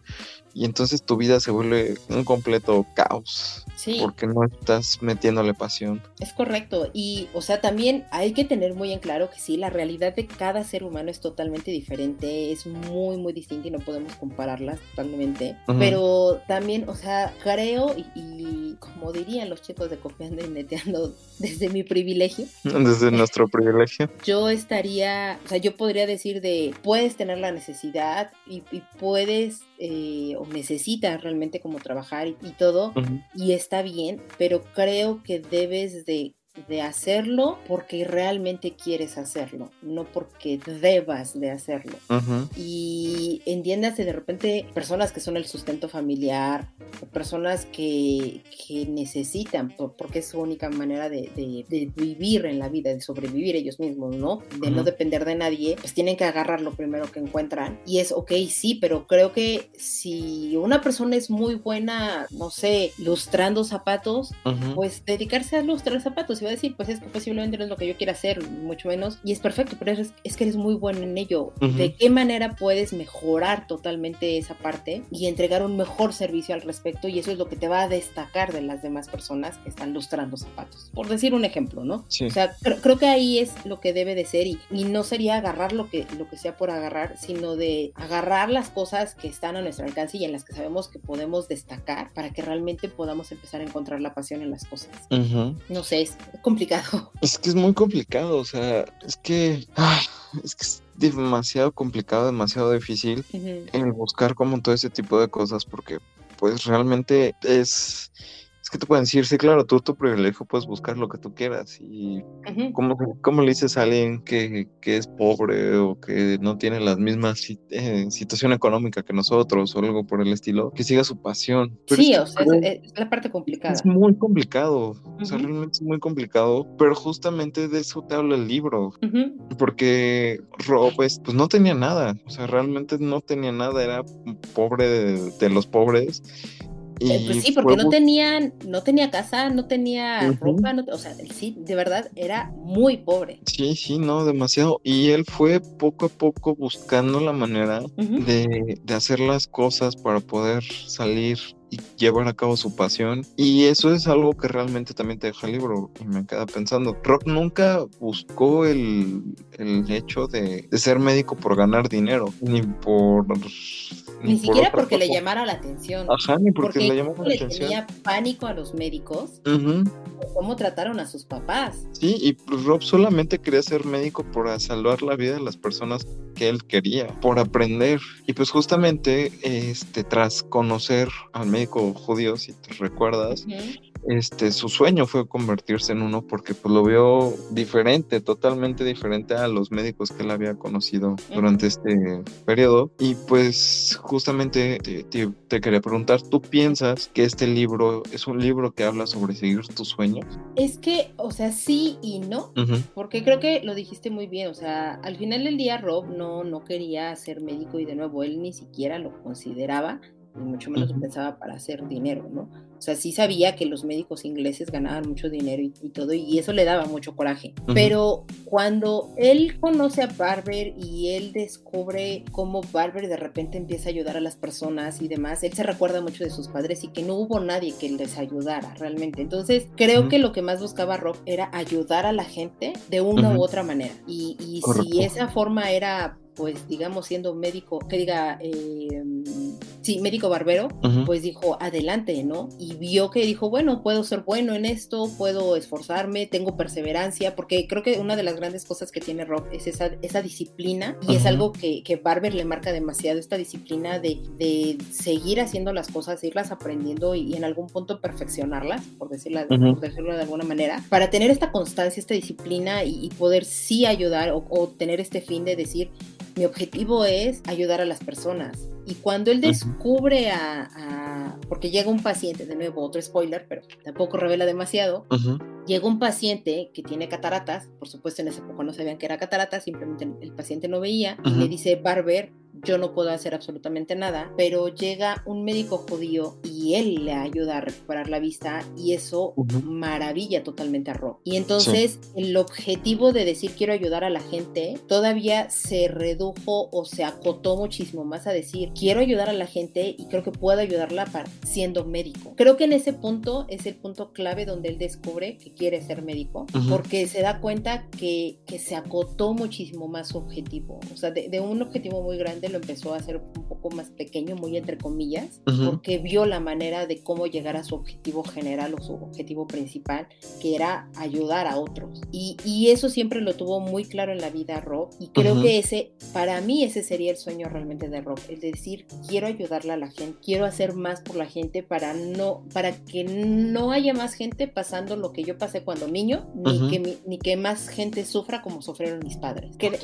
y entonces tu vida se vuelve un completo caos. Sí. Porque no estás metiéndole pasión. Es correcto. Y, o sea, también hay que tener muy en claro que sí, la realidad de cada ser humano es totalmente diferente, es muy, muy distinta y no podemos compararlas totalmente. Pero también, o sea, creo y, como dirían los chicos de Copiando y Neteando, desde mi privilegio. Desde nuestro privilegio. Yo estaría, o sea, yo podría decir de, puedes tener la necesidad y, y puedes eh, o necesitas realmente como trabajar y, todo, y está bien, pero creo que debes de de hacerlo porque realmente quieres hacerlo, no porque debas de hacerlo. Y entiéndase de repente personas que son el sustento familiar, personas que, que necesitan, porque es su única manera de, de, vivir en la vida, de sobrevivir ellos mismos, ¿no? De no depender de nadie, pues tienen que agarrar lo primero que encuentran. Y es, ok, sí, pero creo que si una persona es muy buena, no sé, lustrando zapatos, pues dedicarse a lustrar zapatos va a decir, pues es que posiblemente no es lo que yo quiera hacer, mucho menos, y es perfecto, pero es, es que eres muy bueno en ello. ¿De qué manera puedes mejorar totalmente esa parte y entregar un mejor servicio al respecto? Y eso es lo que te va a destacar de las demás personas que están lustrando zapatos. Por decir un ejemplo, ¿no? O sea, creo que ahí es lo que debe de ser y, y no sería agarrar lo que, lo que sea por agarrar, sino de agarrar las cosas que están a nuestro alcance y en las que sabemos que podemos destacar para que realmente podamos empezar a encontrar la pasión en las cosas. No sé, complicado. Es que es muy complicado, o sea, es que, es que es demasiado complicado, demasiado difícil el buscar como todo ese tipo de cosas porque pues realmente es que te pueden decir, sí, claro, tú tu privilegio puedes buscar lo que tú quieras. Y ¿cómo, le dices a alguien que, es pobre o que no tiene la misma eh, situación económica que nosotros o algo por el estilo, que siga su pasión? sí, o sea, es, la parte complicada. Es muy complicado, o sea, realmente es muy complicado, pero justamente de eso te habla el libro, porque Rob, pues, pues, no tenía nada, o sea, realmente no tenía nada, era pobre de los pobres eh, pues sí, porque no tenían, no tenía casa, no tenía ropa, o sea, sí, de verdad era muy pobre. Sí, sí, no, demasiado. Y él fue poco a poco buscando la manera de, de hacer las cosas para poder salir llevar a cabo su pasión. Y eso es algo que realmente también te deja el libro. Y me queda pensando, Rock nunca buscó el, el hecho de, de, ser médico por ganar dinero, ni por... Ni, siquiera porque le llamara la atención. Ajá, ni porque, le llamara la atención. tenía pánico a los médicos. Cómo trataron a sus papás. Sí, y Rob solamente quería ser médico por salvar la vida de las personas que él quería, por aprender. Y pues justamente, este, tras conocer al médico judío, si te recuerdas, este, su sueño fue convertirse en uno porque pues lo vio diferente, totalmente diferente a los médicos que él había conocido durante este periodo. Y pues justamente te, quería preguntar, ¿tú piensas que este libro es un libro que habla sobre seguir tus sueños? Es que, o sea, sí y no, porque creo que lo dijiste muy bien, o sea, al final del día Rob no, no quería ser médico y de nuevo él ni siquiera lo consideraba, ni mucho menos pensaba para hacer dinero, ¿no? O sea, sí sabía que los médicos ingleses ganaban mucho dinero y, todo, y eso le daba mucho coraje. Pero cuando él conoce a Barber y él descubre cómo Barber de repente empieza a ayudar a las personas y demás, él se recuerda mucho de sus padres y que no hubo nadie que les ayudara realmente. Entonces, creo que lo que más buscaba Rob era ayudar a la gente de una u otra manera. Y, y si esa forma era pues digamos siendo médico, que diga, eh, sí, médico barbero, pues dijo, adelante, ¿no? Y vio que dijo, bueno, puedo ser bueno en esto, puedo esforzarme, tengo perseverancia, porque creo que una de las grandes cosas que tiene Rob es esa, esa disciplina y es algo que, que, Barber le marca demasiado, esta disciplina de, de, seguir haciendo las cosas, irlas aprendiendo y, en algún punto perfeccionarlas, por, decirla, por decirlo de alguna manera, para tener esta constancia, esta disciplina y, poder sí ayudar o, o tener este fin de decir, mi objetivo es ayudar a las personas. Y cuando él descubre a, porque llega un paciente, de nuevo otro spoiler, pero tampoco revela demasiado, llega un paciente que tiene cataratas, por supuesto en esa época no sabían que era cataratas, simplemente el paciente no veía, y le dice, Barber, yo no puedo hacer absolutamente nada, pero llega un médico judío y él le ayuda a recuperar la vista y eso maravilla totalmente a Rob. Y entonces el objetivo de decir quiero ayudar a la gente todavía se redujo o se acotó muchísimo más a decir quiero ayudar a la gente y creo que puedo ayudarla para, siendo médico. Creo que en ese punto es el punto clave donde él descubre que quiere ser médico porque se da cuenta que, que, se acotó muchísimo más su objetivo. O sea, de, de un objetivo muy grande lo empezó a hacer un poco más pequeño, muy entre comillas, porque vio la manera de cómo llegar a su objetivo general o su objetivo principal, que era ayudar a otros. Y, y eso siempre lo tuvo muy claro en la vida Rob, y creo que ese, para mí ese sería el sueño realmente de Rob, de decir, quiero ayudarle a la gente, quiero hacer más por la gente para no, para que no haya más gente pasando lo que yo pasé cuando niño, ni, que, ni que más gente sufra como sufrieron mis padres. Que,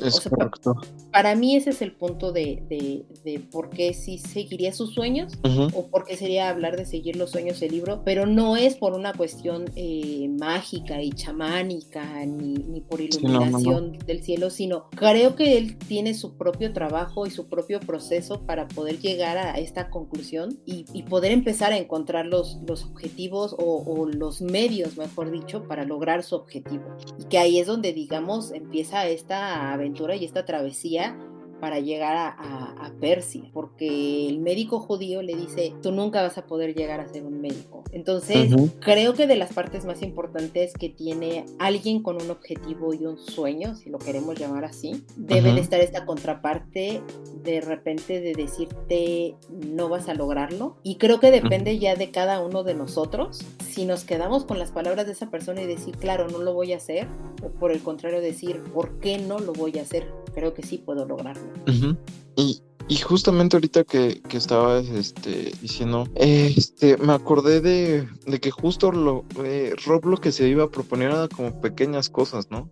para mí ese es el punto de, de, por qué sí seguiría sus sueños o por qué sería hablar de seguir los sueños del libro, pero no es por una cuestión eh, mágica y chamánica ni, ni por iluminación del cielo, sino creo que él tiene su propio trabajo y su propio proceso para poder llegar a esta conclusión y, poder empezar a encontrar los, los objetivos o, o los medios, mejor dicho, para lograr su objetivo. Y que ahí es donde, digamos, empieza esta aventura y esta travesía para llegar a, Persia, porque el médico judío le dice, tú nunca vas a poder llegar a ser un médico. Entonces, creo que de las partes más importantes que tiene alguien con un objetivo y un sueño, si lo queremos llamar así, debe de estar esta contraparte de repente de decirte, no vas a lograrlo. Y creo que depende ya de cada uno de nosotros, si nos quedamos con las palabras de esa persona y decir, claro, no lo voy a hacer, o por el contrario decir, ¿por qué no lo voy a hacer? Creo que sí puedo lograrlo y, y, justamente ahorita que, que estabas este, diciendo, este, me acordé de, de que justo lo, eh, Rob lo que se iba a proponer era como pequeñas cosas, ¿no?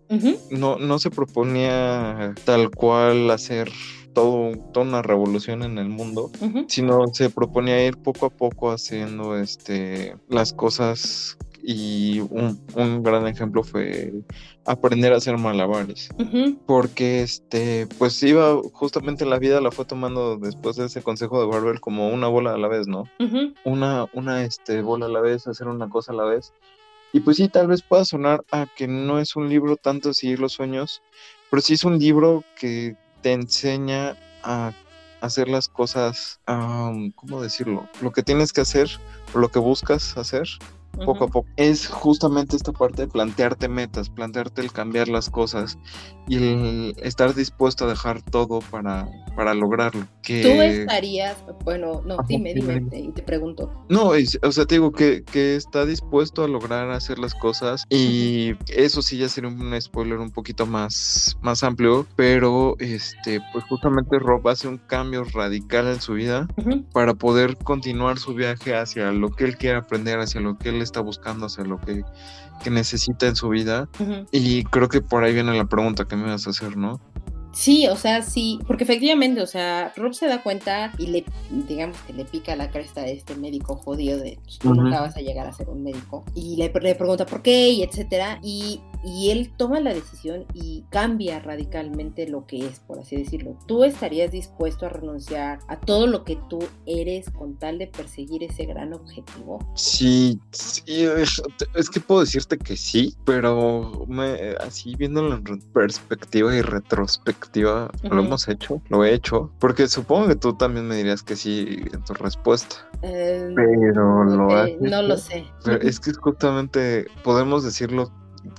No, no se proponía tal cual hacer todo, toda una revolución en el mundo, sino se proponía ir poco a poco haciendo este, las cosas y un, un, gran ejemplo fue aprender a hacer malabares porque este pues iba justamente la vida la fue tomando después de ese consejo de Barber como una bola a la vez no una una este bola a la vez hacer una cosa a la vez. Y pues sí tal vez pueda sonar a que no es un libro tanto seguir los sueños pero sí es un libro que te enseña a hacer las cosas, ¿cómo decirlo? Lo que tienes que hacer, o lo que buscas hacer, poco a poco. Es justamente esta parte de plantearte metas, plantearte el cambiar las cosas y el estar dispuesto a dejar todo para, para lograrlo. Que... Tú estarías, bueno, no, dime, dime, y te pregunto. No, o sea, te digo que, que está dispuesto a lograr hacer las cosas y eso sí ya sería un spoiler un poquito más, más amplio, pero este, pues justamente Rob hace un cambio radical en su vida para poder continuar su viaje hacia lo que él quiere aprender, hacia lo que él está buscando, hacia lo que, necesita en su vida. Y creo que por ahí viene la pregunta que me vas a hacer, ¿no? Sí, o sea, sí, porque efectivamente, o sea, Rob se da cuenta y le, digamos que le pica la cresta a este médico jodido de, pues, tú nunca vas a llegar a ser un médico. Y le, le pregunta por qué y etcétera. Y y él toma la decisión y cambia radicalmente lo que es, por así decirlo. ¿Tú estarías dispuesto a renunciar a todo lo que tú eres con tal de perseguir ese gran objetivo? Sí, es, que puedo decirte que sí, pero me, así viéndolo en perspectiva y retrospectiva, lo hemos hecho, lo he hecho, porque supongo que tú también me dirías que sí en tu respuesta. Em, pero lo No lo sé. es que justamente podemos decirlo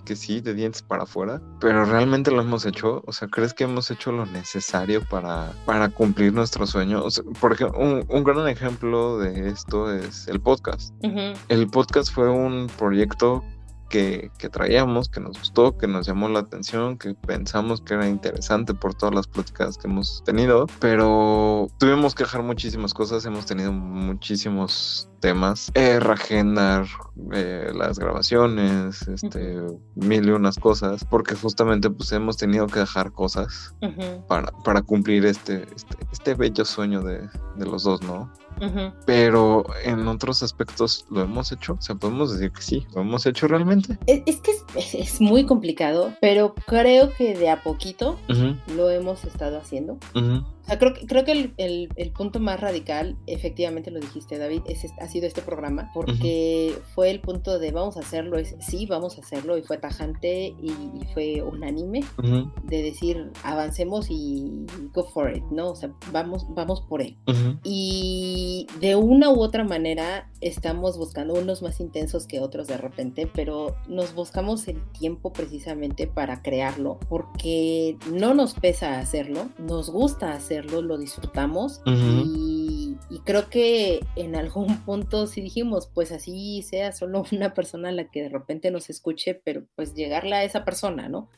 que sí, de dientes para afuera, pero realmente lo hemos hecho, o sea, ¿crees que hemos hecho lo necesario para, para cumplir nuestro sueño? por ejemplo, un, gran ejemplo de esto es el podcast. El podcast fue un proyecto que, traíamos, que nos gustó, que nos llamó la atención, que pensamos que era interesante por todas las pláticas que hemos tenido, pero tuvimos que dejar muchísimas cosas, hemos tenido muchísimos temas, eh, reagendar eh, las grabaciones, este, mil y unas cosas, porque justamente pues hemos tenido que dejar cosas para, para cumplir este, este, este bello sueño de, de los dos, ¿no? Pero en otros aspectos lo hemos hecho, o sea, podemos decir que sí, lo hemos hecho realmente. Es, que es, muy complicado, pero creo que de a poquito lo hemos estado haciendo creo, creo que el, punto más radical, efectivamente lo dijiste, David, es, ha sido este programa, porque fue el punto de vamos a hacerlo, es sí, vamos a hacerlo, y fue tajante y, fue unánime de decir avancemos y go for it, ¿no? O sea, vamos, vamos por él. Y de una u otra manera estamos buscando unos más intensos que otros de repente, pero nos buscamos el tiempo precisamente para crearlo, porque no nos pesa hacerlo, nos gusta hacerlo lo disfrutamos y, creo que en algún punto sí dijimos, pues así sea solo una persona a la que de repente nos escuche, pero pues llegarle a esa persona, ¿no?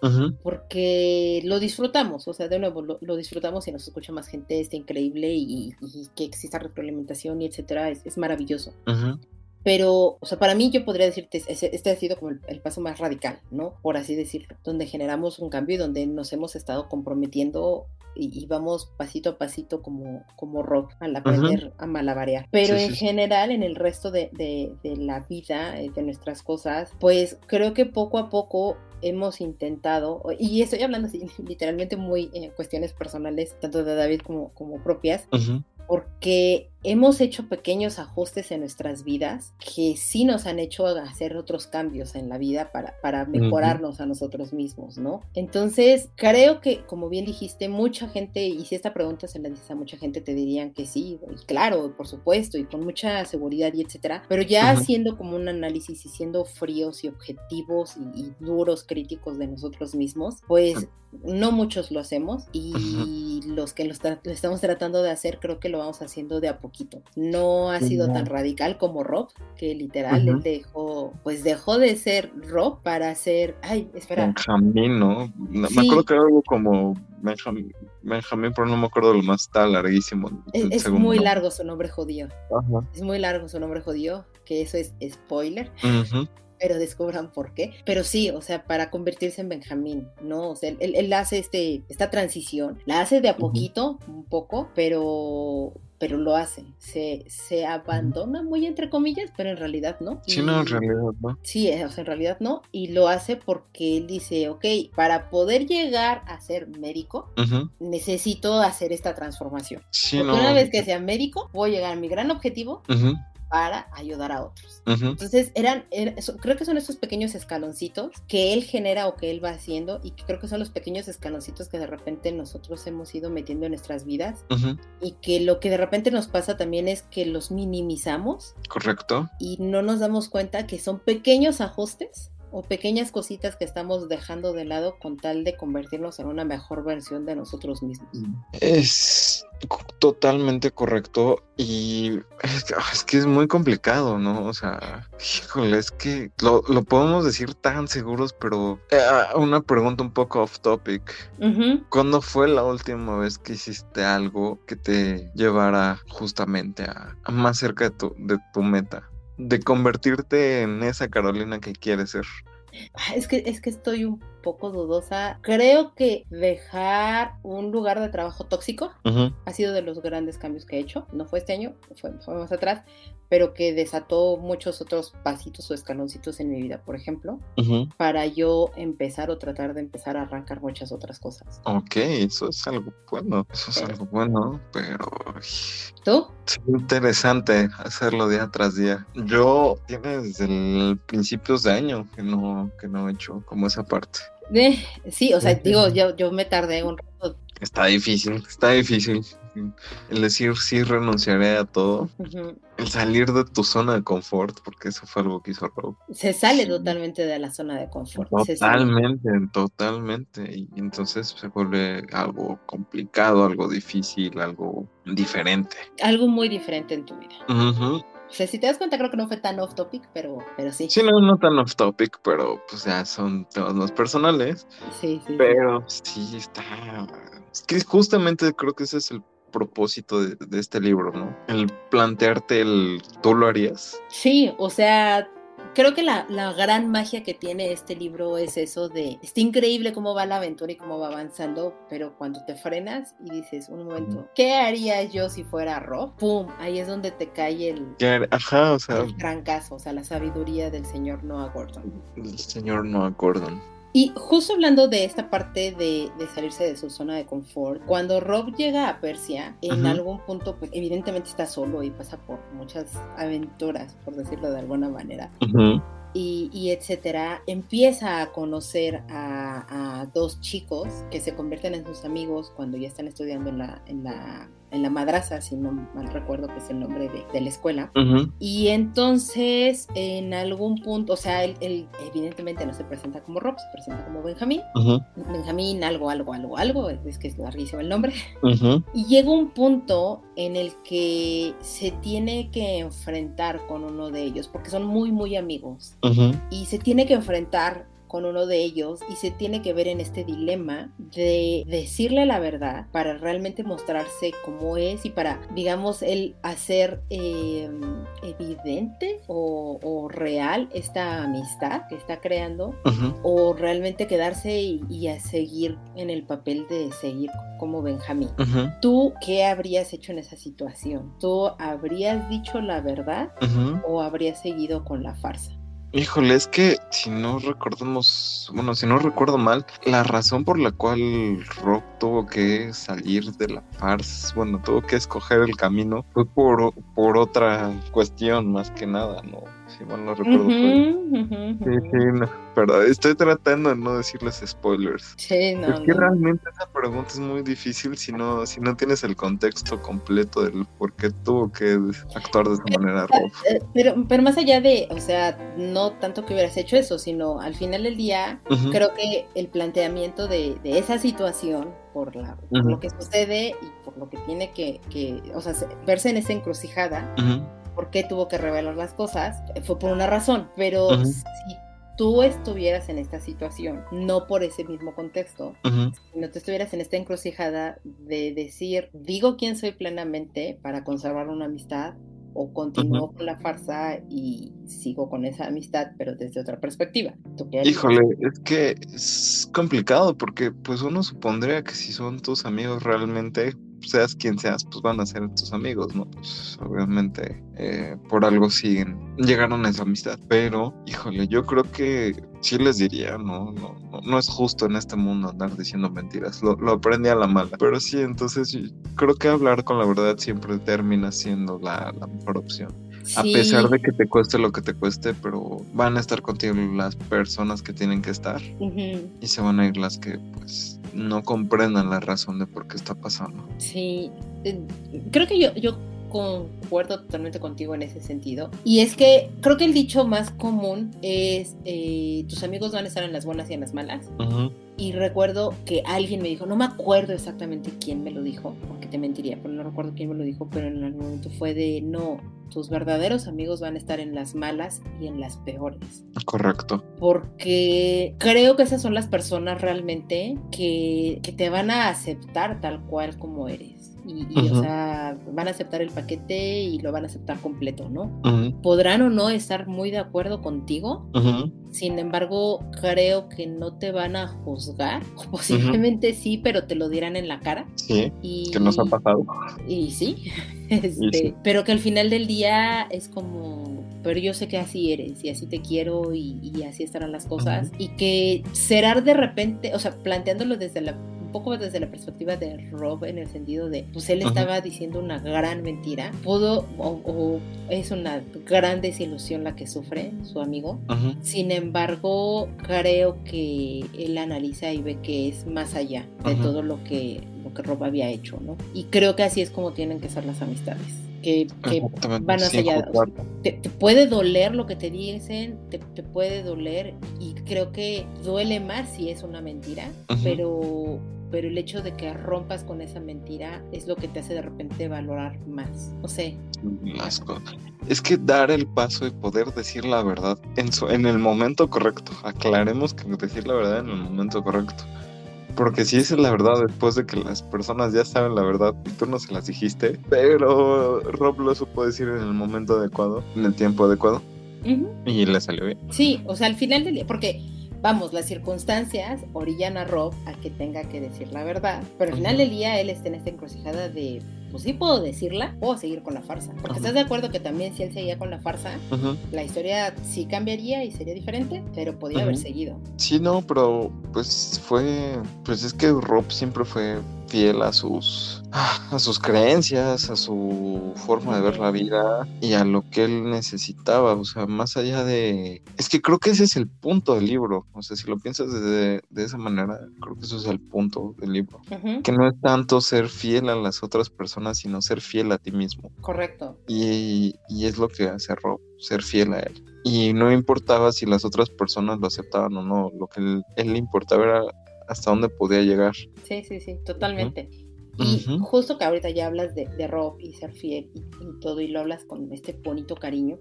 Porque lo disfrutamos, o sea, de nuevo, lo, disfrutamos y nos escucha más gente, está increíble y, que exista retroalimentación y etcétera, es, maravilloso. Pero, o sea, para mí yo podría decirte, este ha sido como el, paso más radical, ¿no? Por así decirlo, donde generamos un cambio y donde nos hemos estado comprometiendo y, vamos pasito a pasito como, como rock al aprender a malabarear. Pero en general, en el resto de, de, la vida, eh, de nuestras cosas, pues creo que poco a poco hemos intentado, y estoy hablando así, literalmente muy eh, cuestiones personales, tanto de David como, como propias, porque hemos hecho pequeños ajustes en nuestras vidas que sí nos han hecho hacer otros cambios en la vida para, para mejorarnos a nosotros mismos, ¿no? Entonces, creo que, como bien dijiste, mucha gente, y si esta pregunta se la dices a mucha gente, te dirían que sí, y claro, por supuesto, y con mucha seguridad y etcétera, pero ya haciendo como un análisis y siendo fríos y objetivos y, duros críticos de nosotros mismos, pues no muchos lo hacemos y los que lo, estamos tratando de hacer creo que lo vamos haciendo de a poquito. No ha sido tan radical como Rob, que literal él dejó, pues dejó de ser Rob para ser, ay, espera. Benjamín, ¿no? Me acuerdo que era algo como Benjamín, pero no me acuerdo lo más, está larguísimo. Es, muy largo su nombre judío. Es muy largo su nombre judío, que eso es spoiler pero descubran por qué. Pero sí, o sea, para convertirse en Benjamín, ¿no? O sea, él, hace este, esta transición, la hace de a poquito, un poco, pero pero lo hace, se, se abandona muy entre comillas, pero en realidad no. Sí, no, en realidad no. Sí, o sea, en realidad no, y lo hace porque él dice, ok, para poder llegar a ser médico, necesito hacer esta transformación. Sí, no. Una vez que sea médico, voy a llegar a mi gran objetivo, para ayudar a otros. Entonces, eran, creo que son esos pequeños escaloncitos que él genera o que él va haciendo y que creo que son los pequeños escaloncitos que de repente nosotros hemos ido metiendo en nuestras vidas y que lo que de repente nos pasa también es que los minimizamos. Correcto. Y no nos damos cuenta que son pequeños ajustes o pequeñas cositas que estamos dejando de lado con tal de convertirnos en una mejor versión de nosotros mismos. Es totalmente correcto y es, que es muy complicado, ¿no? O sea, híjole, es que lo, podemos decir tan seguros, pero eh, una pregunta un poco off topic. ¿Cuándo fue la última vez que hiciste algo que te llevara justamente a, a más cerca de tu, de tu meta? De convertirte en esa Carolina que quieres ser? Ah, es que, es que estoy un poco dudosa. Creo que dejar un lugar de trabajo tóxico ha sido de los grandes cambios que he hecho. No fue este año, fue, más atrás, pero que desató muchos otros pasitos o escaloncitos en mi vida, por ejemplo, para yo empezar o tratar de empezar a arrancar muchas otras cosas. Ok, eso es algo bueno, eso es algo bueno, pero... ¿Tú? Es interesante hacerlo día tras día. Yo tiene desde el principios de año que no, que no he hecho como esa parte. Eh, sí, o sea, digo, yo, yo me tardé un rato. Está difícil, está difícil. El decir sí renunciaré a todo. El salir de tu zona de confort, porque eso fue algo que hizo Rob. Se sale totalmente de la zona de confort. Totalmente, totalmente. Y entonces se vuelve algo complicado, algo difícil, algo diferente. Algo muy diferente en tu vida. O sea, si te das cuenta, creo que no fue tan off topic, pero, pero sí. Sí, no, no tan off topic, pero pues ya son temas más personales. Sí, sí. Pero sí, está. Es que justamente creo que ese es el propósito de, de este libro, ¿no? El plantearte el. ¿Tú lo harías? Sí, o sea, creo que la, gran magia que tiene este libro es eso de, está increíble cómo va la aventura y cómo va avanzando, pero cuando te frenas y dices, un momento, ¿qué haría yo si fuera Rob? ¡Pum! Ahí es donde te cae el, Ajá, o sea, el trancazo, o sea, la sabiduría del señor Noah Gordon. El señor Noah Gordon. Y justo hablando de esta parte de, salirse de su zona de confort, cuando Rob llega a Persia, en algún punto, pues evidentemente está solo y pasa por muchas aventuras, por decirlo de alguna manera. Y, etcétera, empieza a conocer a, dos chicos que se convierten en sus amigos cuando ya están estudiando en la, en la en la madraza, si no mal recuerdo que es el nombre de, la escuela. Y entonces, en algún punto, o sea, él, evidentemente no se presenta como Rob, se presenta como Benjamín. Benjamín, algo, algo, algo, algo, es que es larguísimo el nombre. Y llega un punto en el que se tiene que enfrentar con uno de ellos, porque son muy, muy amigos. Y se tiene que enfrentar con uno de ellos y se tiene que ver en este dilema de decirle la verdad para realmente mostrarse como es y para, digamos, él hacer em, evidente o, real esta amistad que está creando o realmente quedarse y, a seguir en el papel de seguir como Benjamín. ¿Tú qué habrías hecho en esa situación? ¿Tú habrías dicho la verdad o habrías seguido con la farsa? Híjole, es que si no recordamos, bueno, si no recuerdo mal, la razón por la cual Rock tuvo que salir de la farsa, bueno, tuvo que escoger el camino, fue por, por otra cuestión más que nada, ¿no? Si mal no recuerdo. Sí, sí, no pero estoy tratando de no decirles spoilers. Sí, no. Es que realmente esa pregunta es muy difícil si no, si no tienes el contexto completo del por qué tuvo que actuar de esa manera. Eh, pero, pero más allá de, o sea, no tanto que hubieras hecho eso, sino al final del día, creo que el planteamiento de, de esa situación, por, la, lo que sucede y por lo que tiene que, que o sea, verse en esa encrucijada, por qué tuvo que revelar las cosas, fue por una razón, pero si tú estuvieras en esta situación, no por ese mismo contexto, sino tú estuvieras en esta encrucijada de decir, digo quién soy plenamente para conservar una amistad o continúo con la farsa y sigo con esa amistad, pero desde otra perspectiva. Híjole, es que es complicado porque pues uno supondría que si son tus amigos realmente seas quien seas, pues van a ser tus amigos, ¿no? Pues obviamente eh, por algo siguen, llegaron a esa amistad, pero híjole, yo creo que sí les diría, ¿no? No, no, es justo en este mundo andar diciendo mentiras, lo, lo, aprendí a la mala, pero sí, entonces creo que hablar con la verdad siempre termina siendo la, la mejor opción. A pesar de que te cueste lo que te cueste, pero van a estar contigo las personas que tienen que estar y se van a ir las que pues no comprendan la razón de por qué está pasando. Sí, eh, creo que yo, yo concuerdo totalmente contigo en ese sentido. Y es que creo que el dicho más común es, eh, tus amigos van a estar en las buenas y en las malas. Y recuerdo que alguien me dijo, no me acuerdo exactamente quién me lo dijo, porque te mentiría, pero no recuerdo quién me lo dijo, pero en algún momento fue de, no, tus verdaderos amigos van a estar en las malas y en las peores. Correcto. Porque creo que esas son las personas realmente que, que te van a aceptar tal cual como eres y, o sea, van a aceptar el paquete y lo van a aceptar completo, ¿no? Podrán o no estar muy de acuerdo contigo, sin embargo, creo que no te van a juzgar, posiblemente sí, pero te lo dirán en la cara. Sí, y, que nos ha pasado. Y sí, este, pero que al final del día es como, pero yo sé que así eres y así te quiero y, así estarán las cosas, y que será de repente, o sea, planteándolo desde la poco desde la perspectiva de Rob en el sentido de, pues él estaba diciendo una gran mentira, pudo o, es una gran desilusión la que sufre su amigo. Sin embargo, creo que él analiza y ve que es más allá de todo lo que, lo que Rob había hecho, ¿no? Y creo que así es como tienen que ser las amistades que, van más allá. te, puede doler lo que te dicen, te, puede doler y creo que duele más si es una mentira, pero pero el hecho de que rompas con esa mentira es lo que te hace de repente valorar más. No sé. Es que dar el paso y poder decir la verdad en, su, en el momento correcto. Aclaremos que decir la verdad en el momento correcto. Porque si esa es la verdad después de que las personas ya saben la verdad y tú no se las dijiste, pero Rob lo supo decir en el momento adecuado, en el tiempo adecuado. Y le salió bien. Sí, o sea, al final del día, porque vamos, las circunstancias orillan a Rob a que tenga que decir la verdad, pero al final del día él está en esta encrucijada de, pues sí puedo decirla, o seguir con la farsa. Porque estás de acuerdo que también si él seguía con la farsa, la historia sí cambiaría y sería diferente, pero podría haber seguido. Sí, no, pero pues fue, pues es que Rob siempre fue fiel a sus a sus creencias, a su forma de ver la vida y a lo que él necesitaba, o sea, más allá de es que creo que ese es el punto del libro, o sea, si lo piensas de, de esa manera, creo que eso es el punto del libro, que no es tanto ser fiel a las otras personas, sino ser fiel a ti mismo. Correcto. Y, y es lo que hace Rob, ser fiel a él. Y no importaba si las otras personas lo aceptaban o no, lo que él, él le importaba era hasta dónde podía llegar. Sí, sí, sí, totalmente. Y justo que ahorita ya hablas de, de Rob y ser fiel y, todo, y lo hablas con este bonito cariño.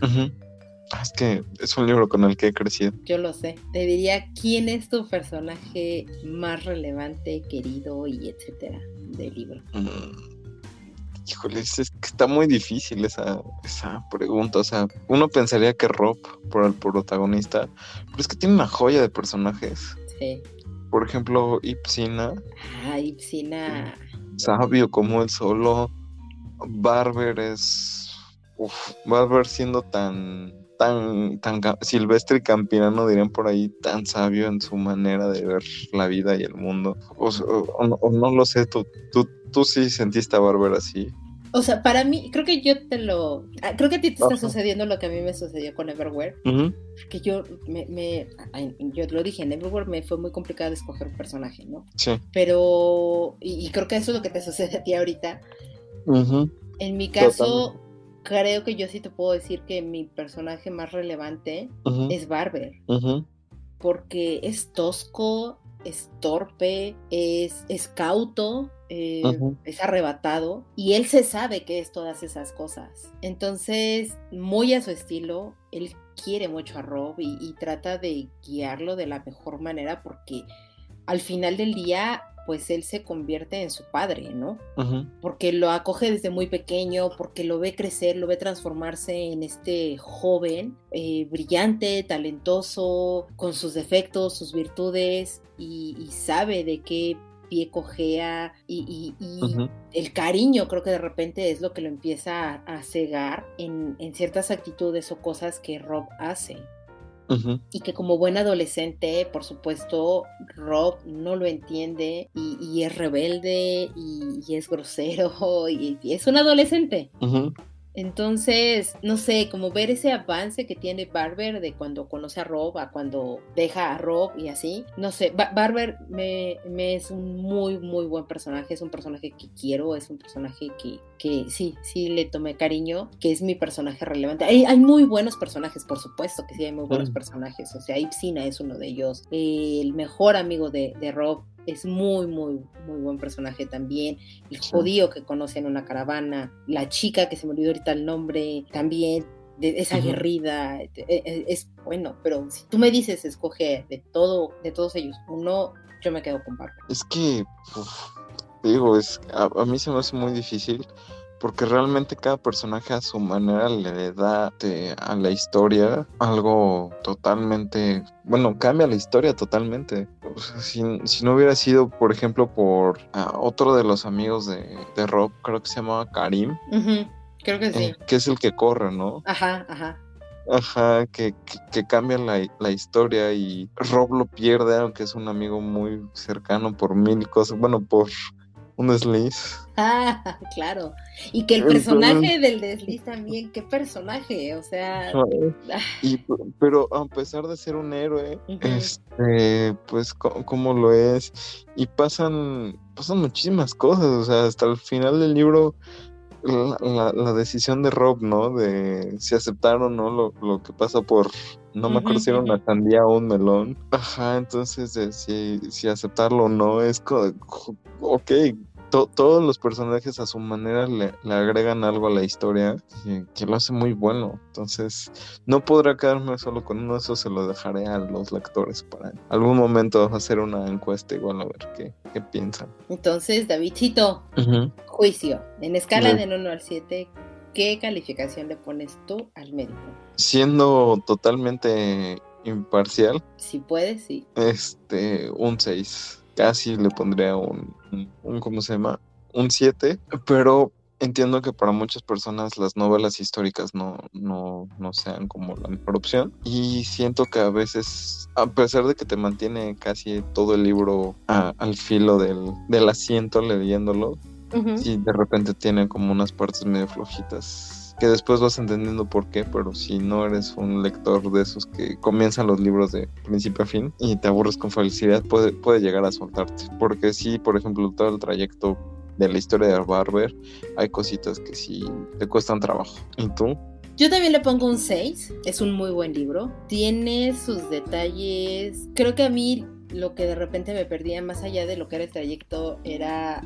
Ah, es que es un libro con el que he crecido. Yo lo sé. Te diría quién es tu personaje más relevante, querido y etcétera del libro. Mm, híjole, es, que está muy difícil esa, esa pregunta. O sea, uno pensaría que Rob, por el protagonista, pero es que tiene una joya de personajes. Sí. Por ejemplo, Ipsina. Ah, Ipsina. Sabio como él solo. Barber es. Uf, Barber siendo tan. Tan, tan silvestre y campirano, dirían por ahí, tan sabio en su manera de ver la vida y el mundo. O, no lo sé, ¿tú, tú, tú sí sentiste a Barber así. O sea, para mí, creo que yo te lo. Ah, creo que a ti te está sucediendo lo que a mí me sucedió con Everwhere. Que yo me, me, Yo lo dije, en Everwhere me fue muy complicado escoger un personaje, ¿no? Sí. Pero. Y, creo que eso es lo que te sucede a ti ahorita. En mi caso, creo que yo sí te puedo decir que mi personaje más relevante es Barber. Porque es tosco, es torpe, es, es cauto eh, es arrebatado y él se sabe que es todas esas cosas. Entonces, muy a su estilo, él quiere mucho a Rob y, trata de guiarlo de la mejor manera porque al final del día pues él se convierte en su padre, ¿no? Porque lo acoge desde muy pequeño, porque lo ve crecer, lo ve transformarse en este joven, eh, brillante, talentoso, con sus defectos, sus virtudes, y, y sabe de qué pie cojea y, el cariño creo que de repente es lo que lo empieza a, cegar en, ciertas actitudes o cosas que Rob hace. Y que como buen adolescente, por supuesto, Rob no lo entiende y, es rebelde y, es grosero y, es un adolescente. Entonces, no sé, como ver ese avance que tiene Barber de cuando conoce a Rob a cuando deja a Rob y así. No sé, Barber me, me, es un muy, muy buen personaje. Es un personaje que quiero, es un personaje que, que sí, sí le tomé cariño, que es mi personaje relevante. Hay, hay muy buenos personajes, por supuesto que sí, hay muy buenos personajes. O sea, Ipsina es uno de ellos. el mejor amigo de, de Rob es muy, muy, muy buen personaje también. El judío que conoce en una caravana, la chica que se me olvidó ahorita el nombre, también, de esa aguerrida, e, e, es, bueno, pero si tú me dices escoge de todo, de todos ellos, uno, yo me quedo con Bárbara. Es que, digo, es, a, mí se me hace muy difícil porque realmente cada personaje a su manera le da a la historia algo totalmente, bueno, cambia la historia totalmente. si, no hubiera sido, por ejemplo, por ah, otro de los amigos de, Rob, creo que se llamaba Karim. Creo que sí. Eh, que es el que corre, ¿no? Ajá, ajá. Ajá, que, que, cambia la, la, historia y Rob lo pierde, aunque es un amigo muy cercano por mil cosas, bueno, por un desliz. Ah, claro. Y que el personaje del desliz también, qué personaje, o sea. Ah. Y, pero a pesar de ser un héroe, este, pues como lo es, y pasan, pasan muchísimas cosas, o sea, hasta el final del libro. La, la, decisión de Rob, ¿no? De si aceptar o no lo, lo que pasa por, no me acuerdo si era una sandía o un melón. Ajá, entonces de si, si aceptarlo o no es ok, todos los personajes a su manera le, agregan algo a la historia que, lo hace muy bueno. Entonces, no podrá quedarme solo con uno, eso se lo dejaré a los lectores para algún momento hacer una encuesta igual a ver qué, qué piensan. Entonces, Davidcito, juicio. En escala de 1 al 7, ¿qué calificación le pones tú al médico? Siendo totalmente imparcial. Si puedes, sí. Este, un 6 casi le pondría un, un ¿cómo se llama? Un 7, pero entiendo que para muchas personas las novelas históricas no, no, no, sean como la mejor opción. Y siento que a veces, a pesar de que te mantiene casi todo el libro al filo del, del asiento leyéndolo, y de repente tiene como unas partes medio flojitas que después vas entendiendo por qué, pero si no eres un lector de esos que comienzan los libros de principio a fin y te aburres con felicidad, puede, puede llegar a soltarte. Porque sí, por ejemplo, todo el trayecto de la historia de Barber, hay cositas que sí te cuestan trabajo. ¿Y tú? Yo también le pongo un 6, es un muy buen libro. Tiene sus detalles, creo que a mí lo que de repente me perdía más allá de lo que era el trayecto era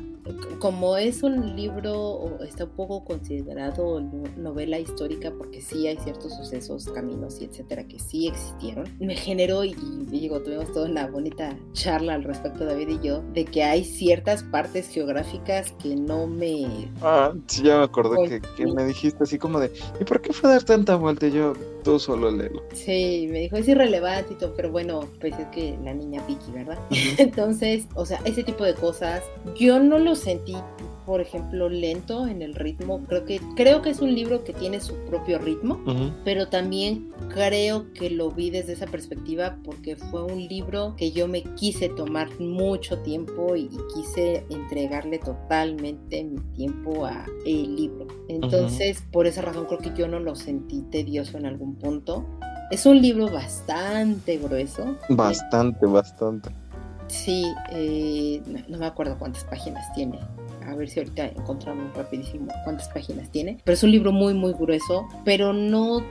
como es un libro está un poco considerado novela histórica porque sí hay ciertos sucesos, caminos y etcétera que sí existieron, me generó y, digo, tuvimos toda una bonita charla al respecto David y yo de que hay ciertas partes geográficas que no me Ah, sí ya me acordé que, me dijiste así como de ¿y por qué fue dar tanta vuelta? Y yo, tú solo léelo. Sí, me dijo, es irrelevante y todo, pero bueno, pues es que la niña ¿verdad? Entonces, o sea, ese tipo de cosas, yo no lo sentí por ejemplo, lento en el ritmo. Creo que, creo que es un libro que tiene su propio ritmo, pero también creo que lo vi desde esa perspectiva porque fue un libro que yo me quise tomar mucho tiempo y, quise entregarle totalmente mi tiempo a el libro. Entonces, por esa razón creo que yo no lo sentí tedioso en algún punto. Es un libro bastante grueso. Bastante, bastante. Sí, eh, no, me acuerdo cuántas páginas tiene. A ver si ahorita encontramos rapidísimo cuántas páginas tiene. Pero es un libro muy, muy grueso, pero no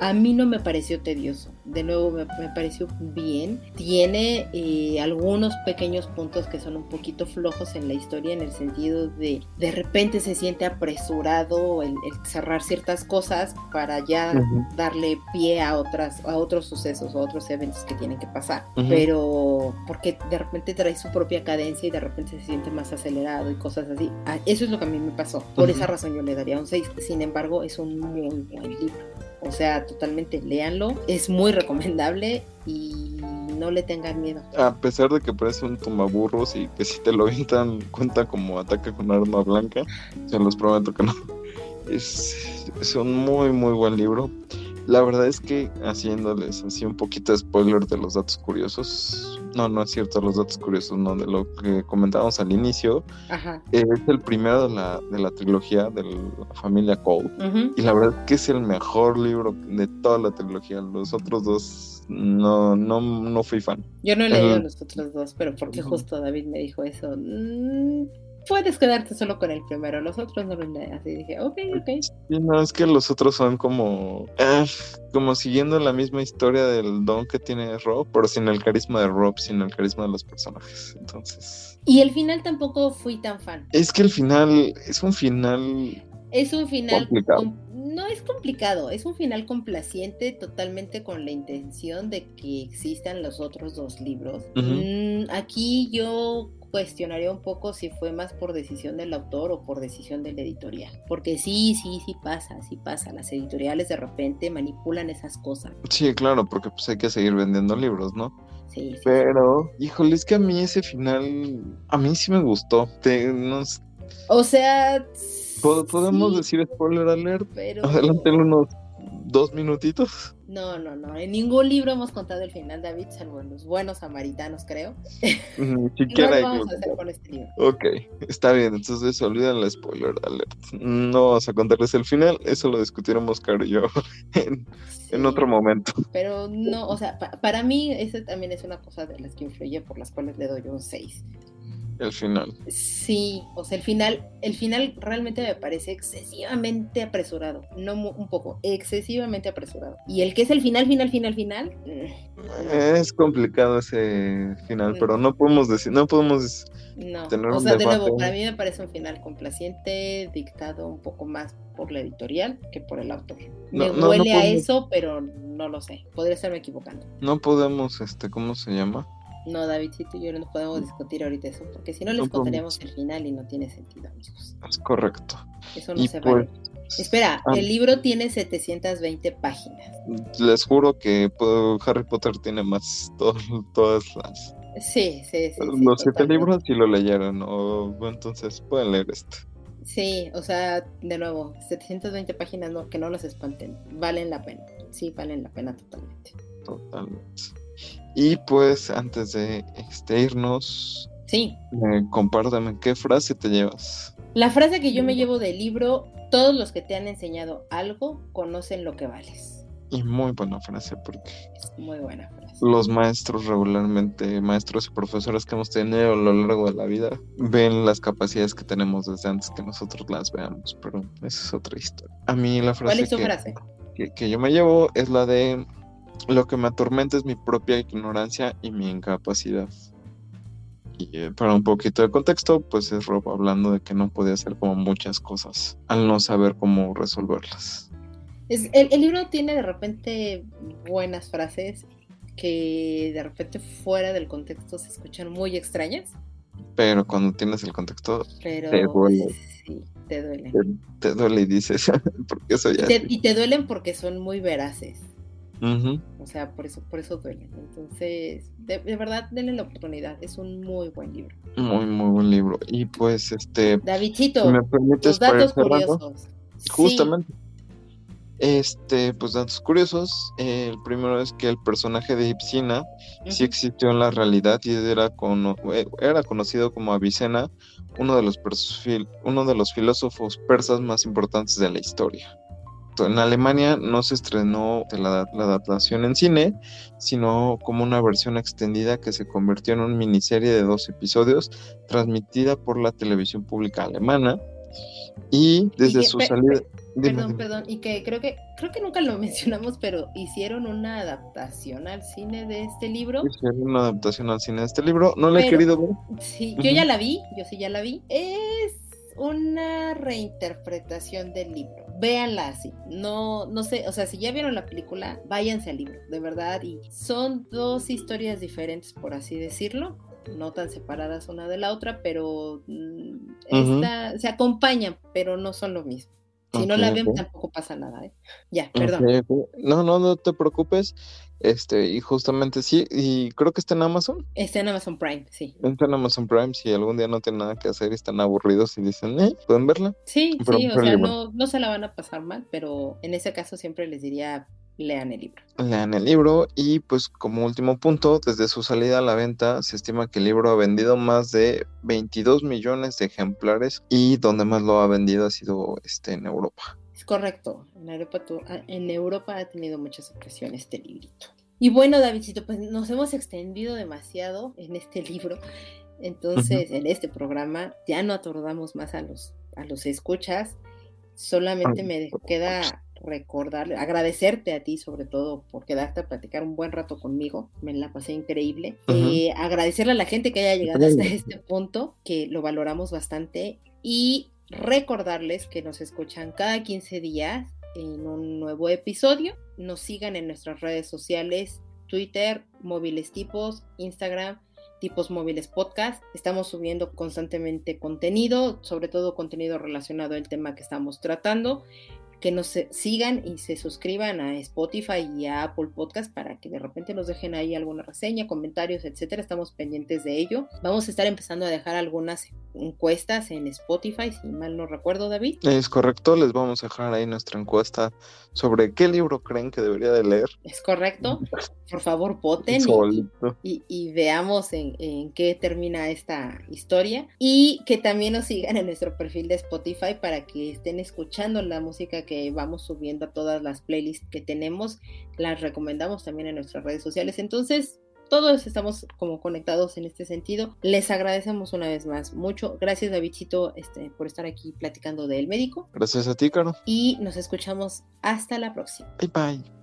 a mí no me pareció tedioso, de nuevo me, pareció bien. Tiene eh, algunos pequeños puntos que son un poquito flojos en la historia en el sentido de de repente se siente apresurado el, cerrar ciertas cosas para ya darle pie a otras a otros sucesos o otros eventos que tienen que pasar. Pero porque de repente trae su propia cadencia y de repente se siente más acelerado y cosas así. Ah, eso es lo que a mí me pasó. Por esa razón yo le daría un 6. Sin embargo, es un muy buen libro. O sea, totalmente léanlo. Es muy recomendable y no le tengan miedo. A pesar de que parece un tomaburros y que si te lo avientan cuenta como ataque con arma blanca, se los prometo que no. Es, es un muy, muy buen libro. La verdad es que haciéndoles así un poquito de spoiler de los datos curiosos, no, no es cierto, los datos curiosos, no, de lo que comentábamos al inicio, Ajá. es el primero de la, de la trilogía de la familia Cole. Y la verdad es que es el mejor libro de toda la trilogía. Los otros dos no, no, no fui fan. Yo no he leído los otros dos, pero porque justo David me dijo eso. "Mm, puedes quedarte solo con el primero, los otros no leas. Y dije, ok, ok. Y no, es que los otros son como, ah, como siguiendo la misma historia del don que tiene Rob, pero sin el carisma de Rob, sin el carisma de los personajes. Entonces, Y el final tampoco fui tan fan. es que el final es un final Es un final. Complicado. no es complicado, es un final complaciente totalmente con la intención de que existan los otros dos libros. Mm, aquí yo cuestionaría un poco si fue más por decisión del autor o por decisión del editorial. Porque sí, sí, sí pasa, sí pasa. Las editoriales de repente manipulan esas cosas. Sí, claro, porque pues hay que seguir vendiendo libros, ¿no? Sí, sí. Pero, híjole, es que a mí ese final, a mí sí me gustó. Te- O sea. ¿Pod- ¿Podemos sí, decir spoiler alert? Pero. Adelante unos dos minutitos. No, no, no. En ningún libro hemos contado el final, David, salvo en los buenos samaritanos, creo. Ni No siquiera hay vamos a hacer con este libro. Ok, está bien, entonces olviden la spoiler alert. No vamos a contarles el final, eso lo discutiremos Caro y yo en, en Sí, otro momento. Pero no, o sea, pa- para mí esa también es una cosa de las que influye por las cuales le doy un 6. El final. Sí, o sea, el final, el final realmente me parece excesivamente apresurado, no un poco, excesivamente apresurado. Y el que es el final, final, final, final, mm, Es complicado ese final, pero no podemos decir, no podemos no. Tener O un sea, de nuevo, para mí me parece un final complaciente, dictado un poco más por la editorial que por el autor. No, me huele a podemos- eso, pero no lo sé. Podría estarme equivocando. no podemos, este, ¿cómo se llama? No, Davidcito y yo no podemos discutir ahorita eso, porque si no les No contaríamos el final y no tiene sentido, amigos. Es correcto. Eso no Y se pues, vale. Espera, ah. el libro tiene 720 páginas. les juro que Harry Potter tiene más to- todas las Sí, sí, sí. sí, los siete libros y lo leyeron, o entonces pueden leer este. Sí, o sea, de nuevo, 720 páginas no, que no los espanten, valen la pena. Sí, valen la pena totalmente. Totalmente. Y pues antes de este, irnos, Sí, eh, compártame qué frase te llevas. la frase que yo me llevo del libro, todos los que te han enseñado algo conocen lo que vales. Y muy buena frase porque Es muy buena frase. los maestros regularmente, maestros y profesores que hemos tenido a lo largo de la vida, ven las capacidades que tenemos desde antes que nosotros las veamos, pero esa es otra historia. A mí la frase, ¿Cuál es tu que, frase? que- que yo me llevo es la de lo que me atormenta es mi propia ignorancia y mi incapacidad. Y eh, para un poquito de contexto, pues es Rob hablando de que no puede hacer como muchas cosas al no saber cómo resolverlas. Es, el, el libro tiene de repente buenas frases que de repente fuera del contexto se escuchan muy extrañas, Pero cuando tienes el contexto, pero Te duele. sí, te duelen. te, te duele y dices, porque eso Y te, y te duelen porque son muy veraces. O sea, por eso, por eso duelen. Entonces, de, de verdad, denle la oportunidad. Es un muy buen libro. Muy, muy buen libro. Y pues, este, Davidcito, si me permites ir datos curiosos. Sí, justamente. Este, pues datos curiosos. eh, el primero es que el personaje de Ipsina sí ujú. existió en la realidad y era, cono- eh, era conocido como Avicena, uno de, los uno de los filósofos persas más importantes de la historia. En Alemania no se estrenó la, la adaptación en cine, sino como una versión extendida que se convirtió en una miniserie de dos episodios transmitida por la televisión pública alemana. Y desde que- su salida... dime, Perdón, dime. perdón, y que creo que creo que nunca lo mencionamos, pero hicieron una adaptación al cine de este libro. Hicieron una adaptación al cine de este libro. No la he querido ver. Sí, yo ya la vi, yo sí ya la vi. Es una reinterpretación del libro. Véanla así. No, no sé, o sea, si ya vieron la película, váyanse al libro, de verdad. Y son dos historias diferentes, por así decirlo. No tan separadas una de la otra, pero mm, esta- se acompañan, pero no son lo mismo. Si no Ok, la ven, ok. tampoco pasa nada, ¿eh? Ya, perdón. Ok, ok. No, no, no te preocupes. Este, y justamente sí, y creo que está en Amazon. Está en Amazon Prime, sí. Está en Amazon Prime. Si algún día no tienen nada que hacer y están aburridos y dicen, eh, pueden verla. Sí, Pero sí, o sea, libro. no, no se la van a pasar mal, pero en ese caso siempre les diría, lean el libro. Lean el libro y pues como último punto, desde su salida a la venta se estima que el libro ha vendido más de 22 millones de ejemplares y donde más lo ha vendido ha sido este, en Europa. Es correcto, en Europa, ah, en Europa ha tenido muchas ocasiones este librito. Y bueno, Davidcito, pues nos hemos extendido demasiado en este libro. Entonces, en este programa ya no atordamos más a los, a los escuchas. Solamente me queda recordarle, agradecerte a ti sobre todo por quedarte a platicar un buen rato conmigo, me la pasé increíble. Eh, agradecerle a la gente que haya llegado hasta este punto, que lo valoramos bastante y recordarles que nos escuchan cada 15 días en un nuevo episodio. Nos sigan en nuestras redes sociales, Twitter, móviles tipos, Instagram, tipos móviles podcast. Estamos subiendo constantemente contenido, sobre todo contenido relacionado al tema que estamos tratando que nos sigan y se suscriban a Spotify y a Apple Podcast para que de repente nos dejen ahí alguna reseña, comentarios, etcétera. Estamos pendientes de ello. Vamos a estar empezando a dejar algunas encuestas en Spotify, si mal no recuerdo, David. Es correcto, les vamos a dejar ahí nuestra encuesta sobre qué libro creen que debería de leer. Es correcto. Por favor, voten y, veamos en, en, qué termina esta historia. Y que también nos sigan en nuestro perfil de Spotify para que estén escuchando la música que vamos subiendo a todas las playlists que tenemos. Las recomendamos también en nuestras redes sociales. Entonces, todos estamos como conectados en este sentido. Les agradecemos una vez más mucho. Gracias, Davidcito, este, por estar aquí platicando del médico. Gracias a ti, Caro. Y nos escuchamos hasta la próxima. Bye bye.